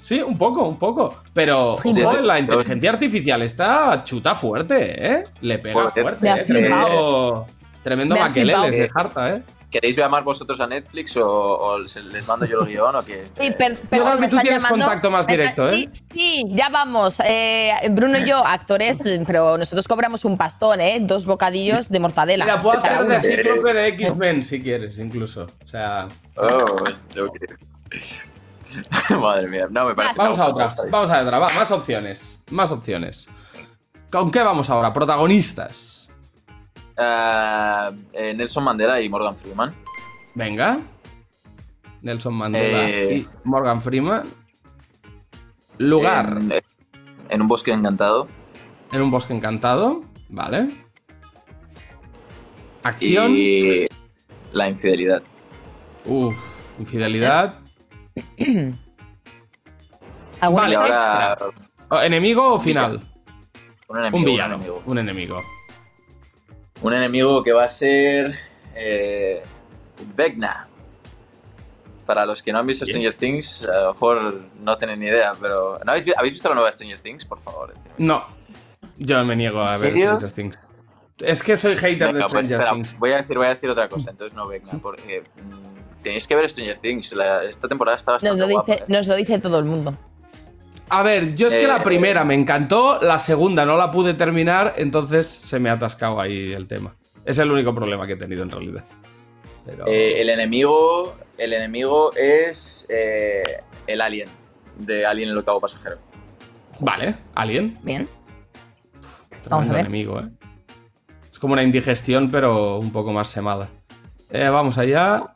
Sí, un poco, un poco. Pero ojo, la inteligencia artificial está chuta fuerte, ¿eh? Le pega Joder. fuerte, ¿eh? Tremendo, tremendo Me ha maquelele flipado. se harta, ¿eh? ¿Queréis llamar vosotros a Netflix o, les mando yo el guion o qué? Sí, per- creo perdón, que me tú están tienes llamando. contacto más está- directo, ¿eh? Sí, sí, ya vamos. Eh, Bruno y yo, actores, pero nosotros cobramos un pastón, ¿eh? Dos bocadillos de mortadela. Mira, puedo hacer de cíclope de X-Men si quieres, incluso. O sea, Oh, ok. Madre mía, no me parece. vamos a otra, gusta. vamos a otra, va, más opciones, más opciones. ¿Con qué vamos ahora? Protagonistas. Eh, eh, Nelson Mandela y Morgan Freeman. Venga. Nelson Mandela Eh. y Morgan Freeman. Lugar. En, En un bosque encantado. En un bosque encantado, ¿vale? Acción. Y la infidelidad. Uf, infidelidad. ¿Alguna Y ahora Oh, ¿Enemigo o final? un enemigo. Un villano. enemigo. Un enemigo. Un enemigo que va a ser. Eh, Vecna. Para los que no han visto Bien. Stranger Things, a lo mejor no tienen ni idea, pero. ¿no habéis, vi- ¿Habéis visto la nueva Stranger Things? Por favor. No. Yo me niego a ¿En ver serio? Stranger Things. Es que soy hater de Venga, pues, Stranger espera, Things. voy a decir, voy a decir otra cosa, entonces no Vecna, porque mm, tenéis que ver Stranger Things. la- esta temporada está Nos bastante lo, guapa, dice, ¿eh? nos lo dice todo el mundo. A ver, yo es que Eh, la primera me encantó, la segunda no la pude terminar, entonces se me ha atascado ahí el tema. Es el único problema que he tenido en realidad. Pero... Eh, el enemigo, el enemigo es eh, el alien de Alien el octavo pasajero. Vale, Alien. Bien. Vamos a ver. enemigo, ¿eh? Es como una indigestión, pero un poco más semada. Eh, vamos allá.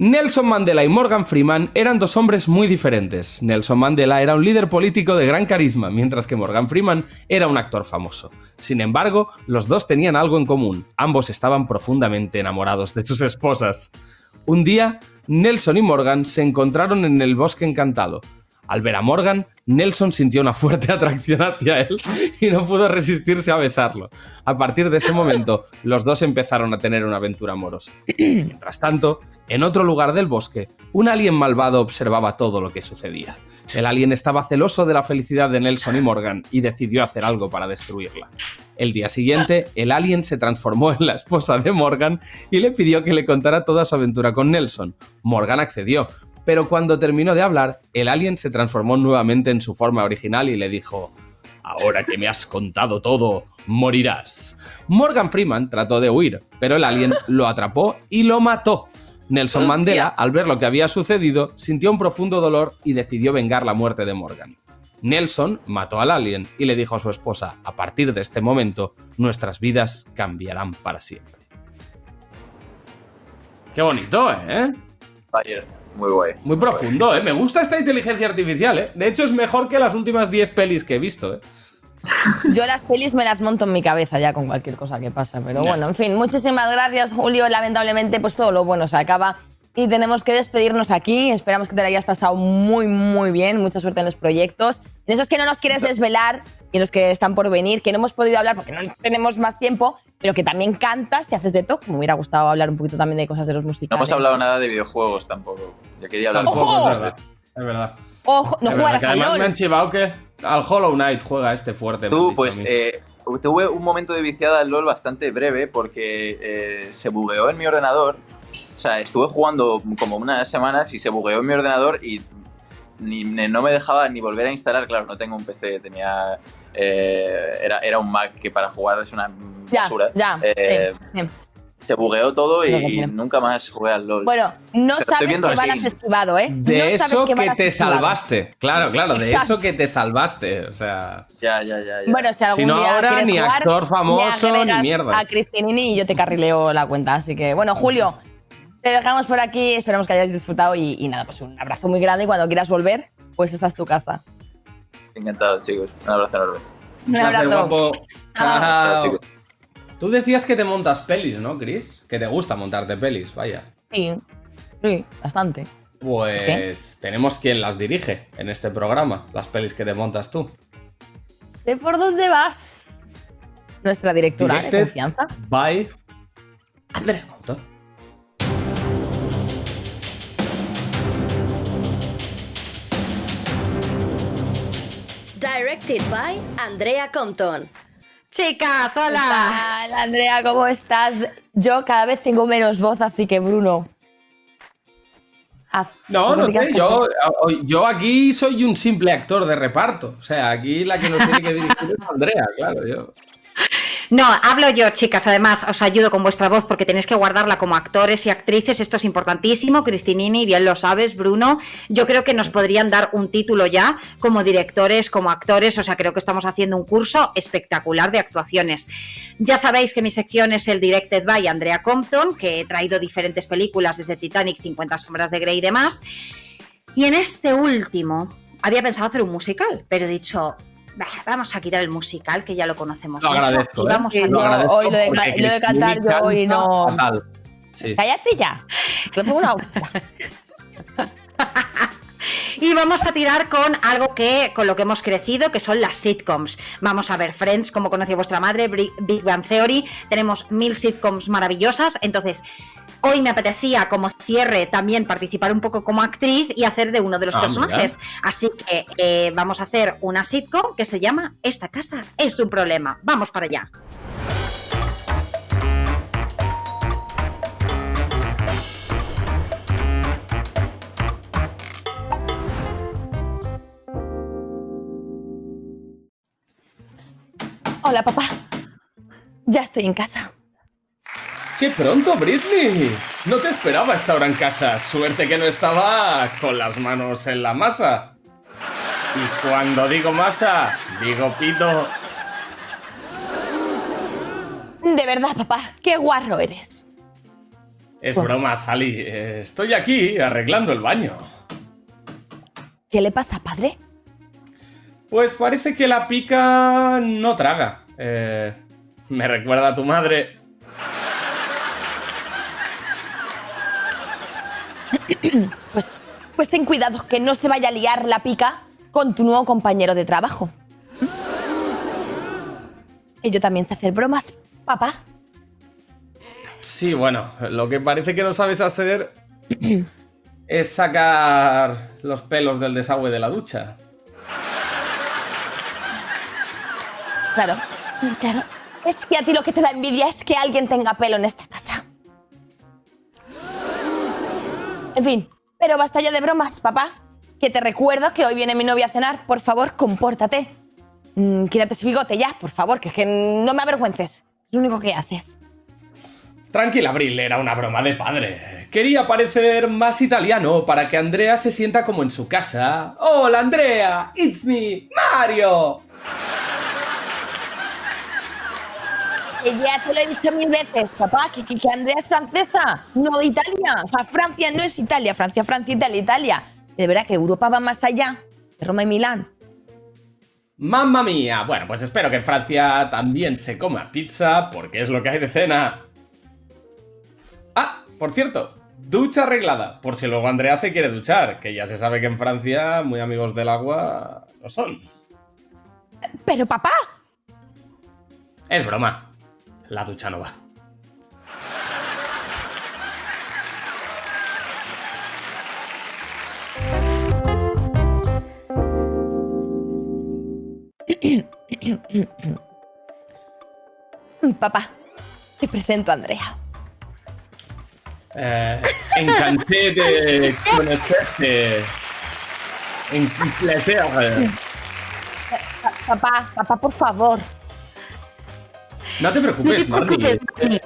Nelson Mandela y Morgan Freeman eran dos hombres muy diferentes. Nelson Mandela era un líder político de gran carisma, mientras que Morgan Freeman era un actor famoso. Sin embargo, los dos tenían algo en común. Ambos estaban profundamente enamorados de sus esposas. Un día, Nelson y Morgan se encontraron en el bosque encantado. Al ver a Morgan, Nelson sintió una fuerte atracción hacia él y no pudo resistirse a besarlo. A partir de ese momento, los dos empezaron a tener una aventura amorosa. Mientras tanto, en otro lugar del bosque, un alien malvado observaba todo lo que sucedía. El alien estaba celoso de la felicidad de Nelson y Morgan y decidió hacer algo para destruirla. El día siguiente, el alien se transformó en la esposa de Morgan y le pidió que le contara toda su aventura con Nelson. Morgan accedió, pero cuando terminó de hablar, el alien se transformó nuevamente en su forma original y le dijo, Ahora que me has contado todo, morirás. Morgan Freeman trató de huir, pero el alien lo atrapó y lo mató. Nelson. Mandela, al ver lo que había sucedido, sintió un profundo dolor y decidió vengar la muerte de Morgan. Nelson mató al alien y le dijo a su esposa, a partir de este momento, nuestras vidas cambiarán para siempre. Qué bonito, ¿eh? Muy guay. Muy profundo, ¿eh? Me gusta esta inteligencia artificial, ¿eh? De hecho, es mejor que las últimas 10 pelis que he visto, ¿eh? Yo las pelis me las monto en mi cabeza ya con cualquier cosa que pasa. Pero bueno, en fin, muchísimas gracias, Julio. Lamentablemente, pues todo lo bueno se acaba. Y tenemos que despedirnos aquí. Esperamos que te lo hayas pasado muy, muy bien. Mucha suerte en los proyectos. En esos que no nos quieres desvelar y los que están por venir, que no hemos podido hablar porque no tenemos más tiempo, pero que también cantas y haces de todo. Me hubiera gustado hablar un poquito también de cosas de los No musicales. hemos hablado nada de videojuegos tampoco. Yo quería hablar ¡Ojo! es verdad. Es verdad. Ojo, no Es verdad, jugarás que al además me han chivado que al Hollow Knight juega este fuerte. Tú, pues, a eh, tuve un momento de viciada al LOL bastante breve porque eh, se bugueó en mi ordenador. O sea, estuve jugando como unas semanas y se bugueó en mi ordenador y ni, ni- no me dejaba ni volver a instalar. Claro, no tengo un PC, tenía. eh, era, era un Mac que para jugar es una Ya, basura. ya. Eh, sí, sí. Se bugueó todo y, nunca más jugué al LOL. Bueno, no Pero sabes que balas has esquivado, ¿eh? De no eso que te esquivado. salvaste. Claro, claro, de Exacto. eso que te salvaste. O sea. Ya, ya, ya. ya. Bueno, si algún Si no día ahora, ni jugar, actor famoso, ni mierda. A Cristinini y yo te carrileo la cuenta. Así que, bueno, Julio, te dejamos por aquí. Esperamos que hayáis disfrutado y, y nada, pues un abrazo muy grande y cuando quieras volver, pues esta es tu casa. Encantado, chicos. Un abrazo enorme. Un abrazo. Chao. Tú decías que te montas pelis, ¿no, Chris? Que te gusta montarte pelis, vaya. Sí, sí, bastante. Pues tenemos quien las dirige en este programa, las pelis que te montas tú. ¿De por dónde vas? Nuestra directora de confianza. by Andrés Directed by Andrea Compton. Chicas, ¿Qué hola. tal, Andrea, ¿cómo estás? Yo cada vez tengo menos voz, así que Bruno. haz No, no sé, yo aquí soy un simple actor de reparto. O sea, aquí la que nos tiene que dirigir es Andrea, claro, yo. No, hablo yo, chicas. Además, os ayudo con vuestra voz porque tenéis que guardarla como actores y actrices. Esto es importantísimo. Cristinini, bien lo sabes, Bruno. Yo creo que nos podrían dar un título ya como directores, como actores. O sea, creo que estamos haciendo un curso espectacular de actuaciones. Ya sabéis que mi sección es el Directed by Andrea Compton, que he traído diferentes películas desde Titanic, 50 sombras de Grey y demás. Y en este último había pensado hacer un musical, pero he dicho, bah, vamos a quitar el musical, que ya lo conocemos Lo mucho, agradezco, y ¿eh? vamos a Lo agradezco hoy lo de lo cantar yo hoy no- fatal. Sí. Cállate ya. Una. Y vamos a tirar con algo que con lo que hemos crecido, que son las sitcoms. Vamos a ver Friends, como conoció vuestra madre, Big Bang Theory. Tenemos mil sitcoms maravillosas. Entonces, hoy me apetecía como cierre también participar un poco como actriz y hacer de uno de los Ah, personajes. Así que eh, vamos a hacer una sitcom que se llama Esta casa es un problema. Vamos para allá. Hola, papá. Ya estoy en casa. ¡Qué pronto, Britney! No te esperaba esta hora en casa. Suerte que no estaba con las manos en la masa. Y cuando digo masa, digo pito. De verdad, papá, qué guarro eres. Es broma, Sally. Estoy aquí arreglando el baño. ¿Qué le pasa, padre? Pues parece que la pica no traga. Eh, me recuerda a tu madre. Pues, pues ten cuidado que no se vaya a liar la pica con tu nuevo compañero de trabajo. Y yo también sé hacer bromas, papá. Sí, bueno, lo que parece que no sabes hacer es sacar los pelos del desagüe de la ducha. Claro, claro. Es que a ti lo que te da envidia es que alguien tenga pelo en esta casa. En fin, pero basta ya de bromas, papá. Que te recuerdo que hoy viene mi novia a cenar. Por favor, compórtate. Mm, quítate ese bigote ya, por favor, que, es que no me avergüences. Es lo único que haces. Tranquila, Abril, era una broma de padre. Quería parecer más italiano para que Andrea se sienta como en su casa. ¡Hola, Andrea! ¡It's me, Mario! Que ya te lo he dicho mil veces, papá, que, que- que Andrea es francesa, no Italia. O sea, Francia no es Italia, Francia, Francia, Italia, Italia. De verdad que Europa va más allá de Roma y Milán. ¡Mamma mía! Bueno, pues espero que en Francia también se coma pizza, porque es lo que hay de cena. Ah, por cierto, ducha arreglada, por si luego Andrea se quiere duchar, que ya se sabe que en Francia muy amigos del agua no son. Pero papá, Es broma. La ducha no va. papá, te presento a Andrea. Eh, encanté de conocerte. En placer. Pa- Papá, papá, por favor. No te No te preocupes, Marnie. preocupes, Magni.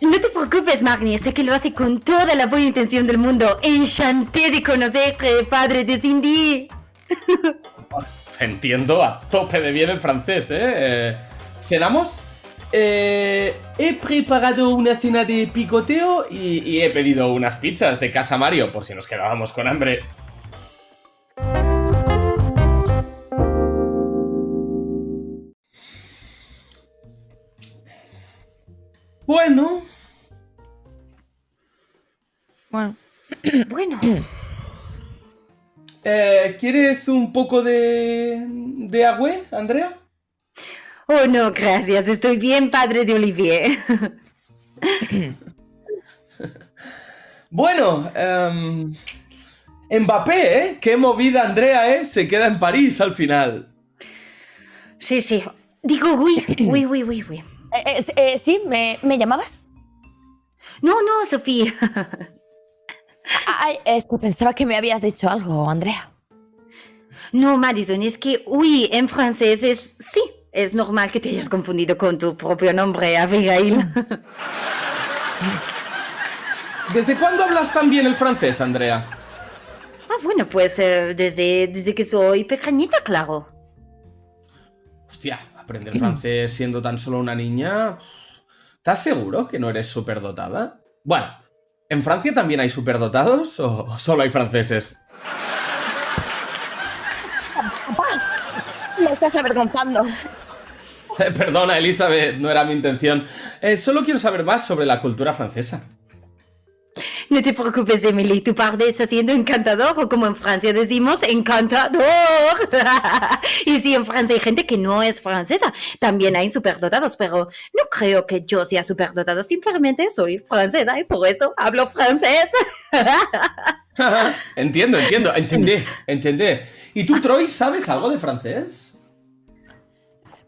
No te preocupes, Magni. Sé que lo hace con toda la buena intención del mundo. Enchanté de conocerte, padre de Cindy. Entiendo a tope de bien el francés, ¿eh? Eh, ¿Cenamos? Eh, he preparado una cena de picoteo y, y he pedido unas pizzas de Casa Mario por si nos quedábamos con hambre. Bueno, Bueno. Bueno. eh, ¿quieres un poco de, de agua, Andrea? Oh, no, gracias. Estoy bien, padre de Olivier. Bueno, em, Mbappé, ¿eh? Qué movida Andrea, ¿eh? Se queda en París al final. Sí, sí. Digo, uy, uy, uy, uy, uy. Eh, eh, eh, ¿Sí? ¿Me, me llamabas? No, no, Sofía. Ay, es que pensaba que me habías dicho algo, Andrea. No, Madison, es que, uy, en francés es sí. Es normal que te hayas confundido con tu propio nombre, Abigail. ¿Desde cuándo hablas tan bien el francés, Andrea? Ah, bueno, pues eh, desde, desde que soy pequeñita, claro. Hostia, aprender francés siendo tan solo una niña. ¿Estás seguro que no eres superdotada? Bueno, ¿en Francia también hay superdotados o solo hay franceses? Me estás avergonzando. Perdona, Elizabeth, no era mi intención. Eh, solo quiero saber más sobre la cultura francesa. No te preocupes, Emily, tu padre está siendo encantador, o como en Francia decimos, encantador. y si en Francia hay gente que no es francesa, también hay superdotados, pero no creo que yo sea superdotada, simplemente soy francesa y por eso hablo francés. entiendo, entiendo, entendé, entendé. ¿Y tú, Troy, sabes algo de francés?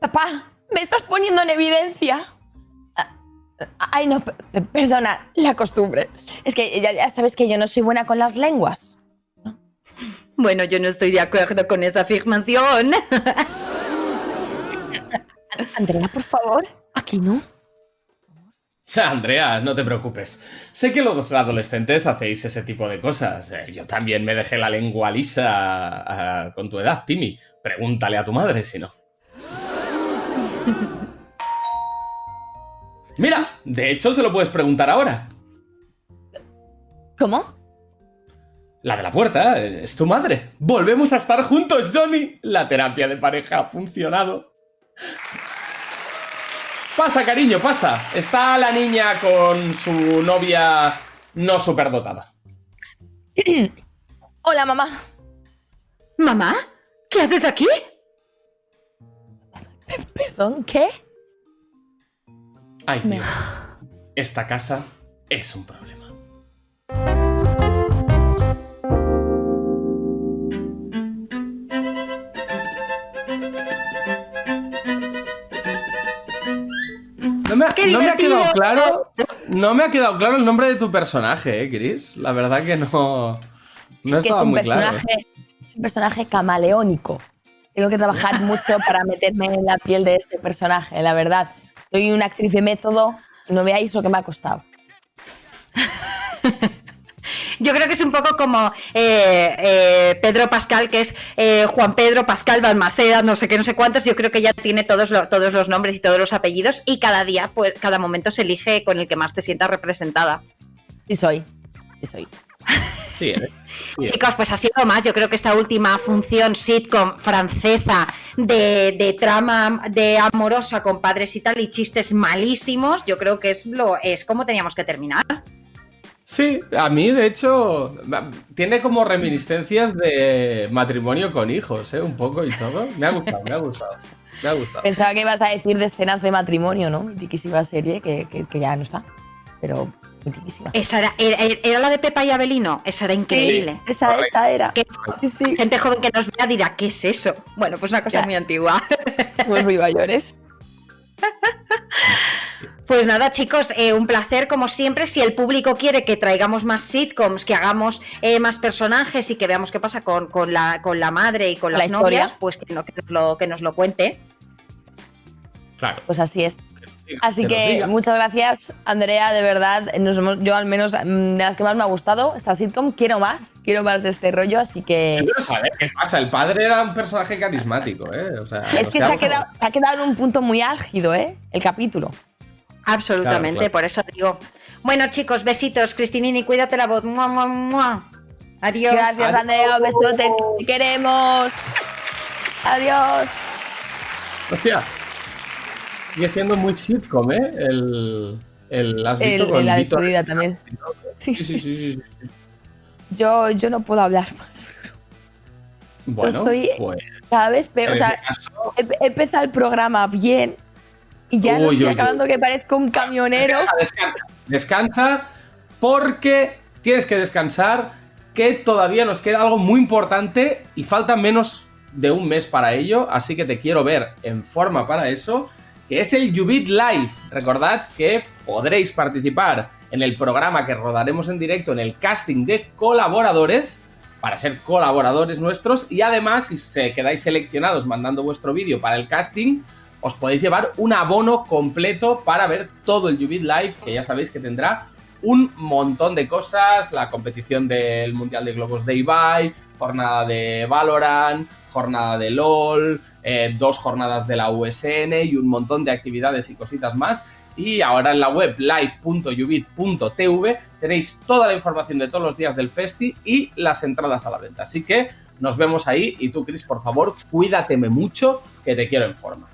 Papá, me estás poniendo en evidencia. Ay, no, pe- pe- perdona, la costumbre. Es que ya, ya sabes que yo no soy buena con las lenguas. Bueno, yo no estoy de acuerdo con esa afirmación. Andrea, por favor, aquí no. Andrea, no te preocupes. Sé que los adolescentes hacéis ese tipo de cosas. Eh, yo también me dejé la lengua lisa ah, con tu edad, Timmy. Pregúntale a tu madre si no. Mira, de hecho se lo puedes preguntar ahora. ¿Cómo? La de la puerta, eh, es tu madre. Volvemos a estar juntos, Johnny. La terapia de pareja ha funcionado. Pasa, cariño, pasa. Está la niña con su novia no superdotada. Hola, mamá. ¿Mamá? ¿Qué haces aquí? Perdón, ¿qué? Ay, Dios. Esta casa es un problema. No me, ha- ¡Qué no me ha divertido! quedado claro. No me ha quedado claro el nombre de tu personaje, eh, Chris. La verdad que no. No es que es estaba un muy claro. personaje, es un personaje camaleónico. Tengo que trabajar mucho para meterme en la piel de este personaje, la verdad. Soy una actriz de método y no veáis lo que me ha costado. Yo creo que es un poco como eh, eh, Pedro Pascal, que es eh, Juan Pedro Pascal Balmaceda, no sé qué, no sé cuántos. Yo creo que ya tiene todos, lo- todos los nombres y todos los apellidos y cada día, pues cada momento se elige con el que más te sientas representada. Sí soy, sí soy. Sí, eh. Sí, eh. Chicos, pues ha sido más. Yo creo que esta última función sitcom francesa de, de trama de amorosa con padres y tal y chistes malísimos, yo creo que es lo es como teníamos que terminar. Sí, a mí de hecho tiene como reminiscencias de matrimonio con hijos, ¿eh? Un poco y todo. Me ha gustado, me ha gustado. Me ha gustado. Pensaba que ibas a decir de escenas de matrimonio, ¿no? Mitiquísima serie que, que- que ya no está. Pero Esa era, era, era la de Pepa y Abelino, esa era increíble. esa, esta era. Que Sí, sí. gente joven que nos vea dirá, ¿qué es eso? Bueno, pues una cosa Ya. muy antigua. Pues muy mayores. Pues nada, chicos, eh, un placer como siempre. Si el público quiere que traigamos más sitcoms, que hagamos eh, más personajes y que veamos qué pasa con, con la, con la madre y con La las historia. novias, pues que, no- que nos lo, que nos lo cuente. Claro. Pues así es. Así que muchas gracias, Andrea, de verdad. Nos hemos- yo al menos mm, de las que más me ha gustado, esta sitcom, quiero más, quiero más de este rollo, así que... Yo quiero saber qué pasa. El padre era un personaje carismático, ¿eh? O sea, Es que se ha, quedado, se ha quedado en un punto muy álgido, ¿eh? El capítulo. Absolutamente, Claro, claro. por eso digo. Bueno, chicos, besitos. Cristinini, cuídate la voz. Mua, mua, mua. Adiós. Gracias, Andrea, un besote, te queremos. Adiós. Hostia. Sigue siendo muy sitcom, ¿eh? El. el ¿Has visto El- con la despedida también. Sí, sí, sí, sí, sí. Yo, yo no puedo hablar más. Bueno, Estoy- pues. Cada vez peor. O sea, este he, he empezado el programa bien y ya Uy, estoy uy, acabando que parezco un camionero. Descansa, descansa. Descansa porque tienes que descansar, que todavía nos queda algo muy importante y falta menos de un mes para ello, así que te quiero ver en forma para eso, que es el Ubit Live. Recordad que podréis participar en el programa que rodaremos en directo en el casting de colaboradores para ser colaboradores nuestros y además si se quedáis seleccionados mandando vuestro vídeo para el casting os podéis llevar un abono completo para ver todo el Ubit Live, que ya sabéis que tendrá un montón de cosas, la competición del Mundial de Globos de Ibai, jornada de Valorant, jornada de LOL, eh, dos jornadas de la USN y un montón de actividades y cositas más. Y ahora en la web live.yubit.tv tenéis toda la información de todos los días del festi y las entradas a la venta. Así que nos vemos ahí y tú, Chris, por favor, cuídateme mucho, que te quiero en forma.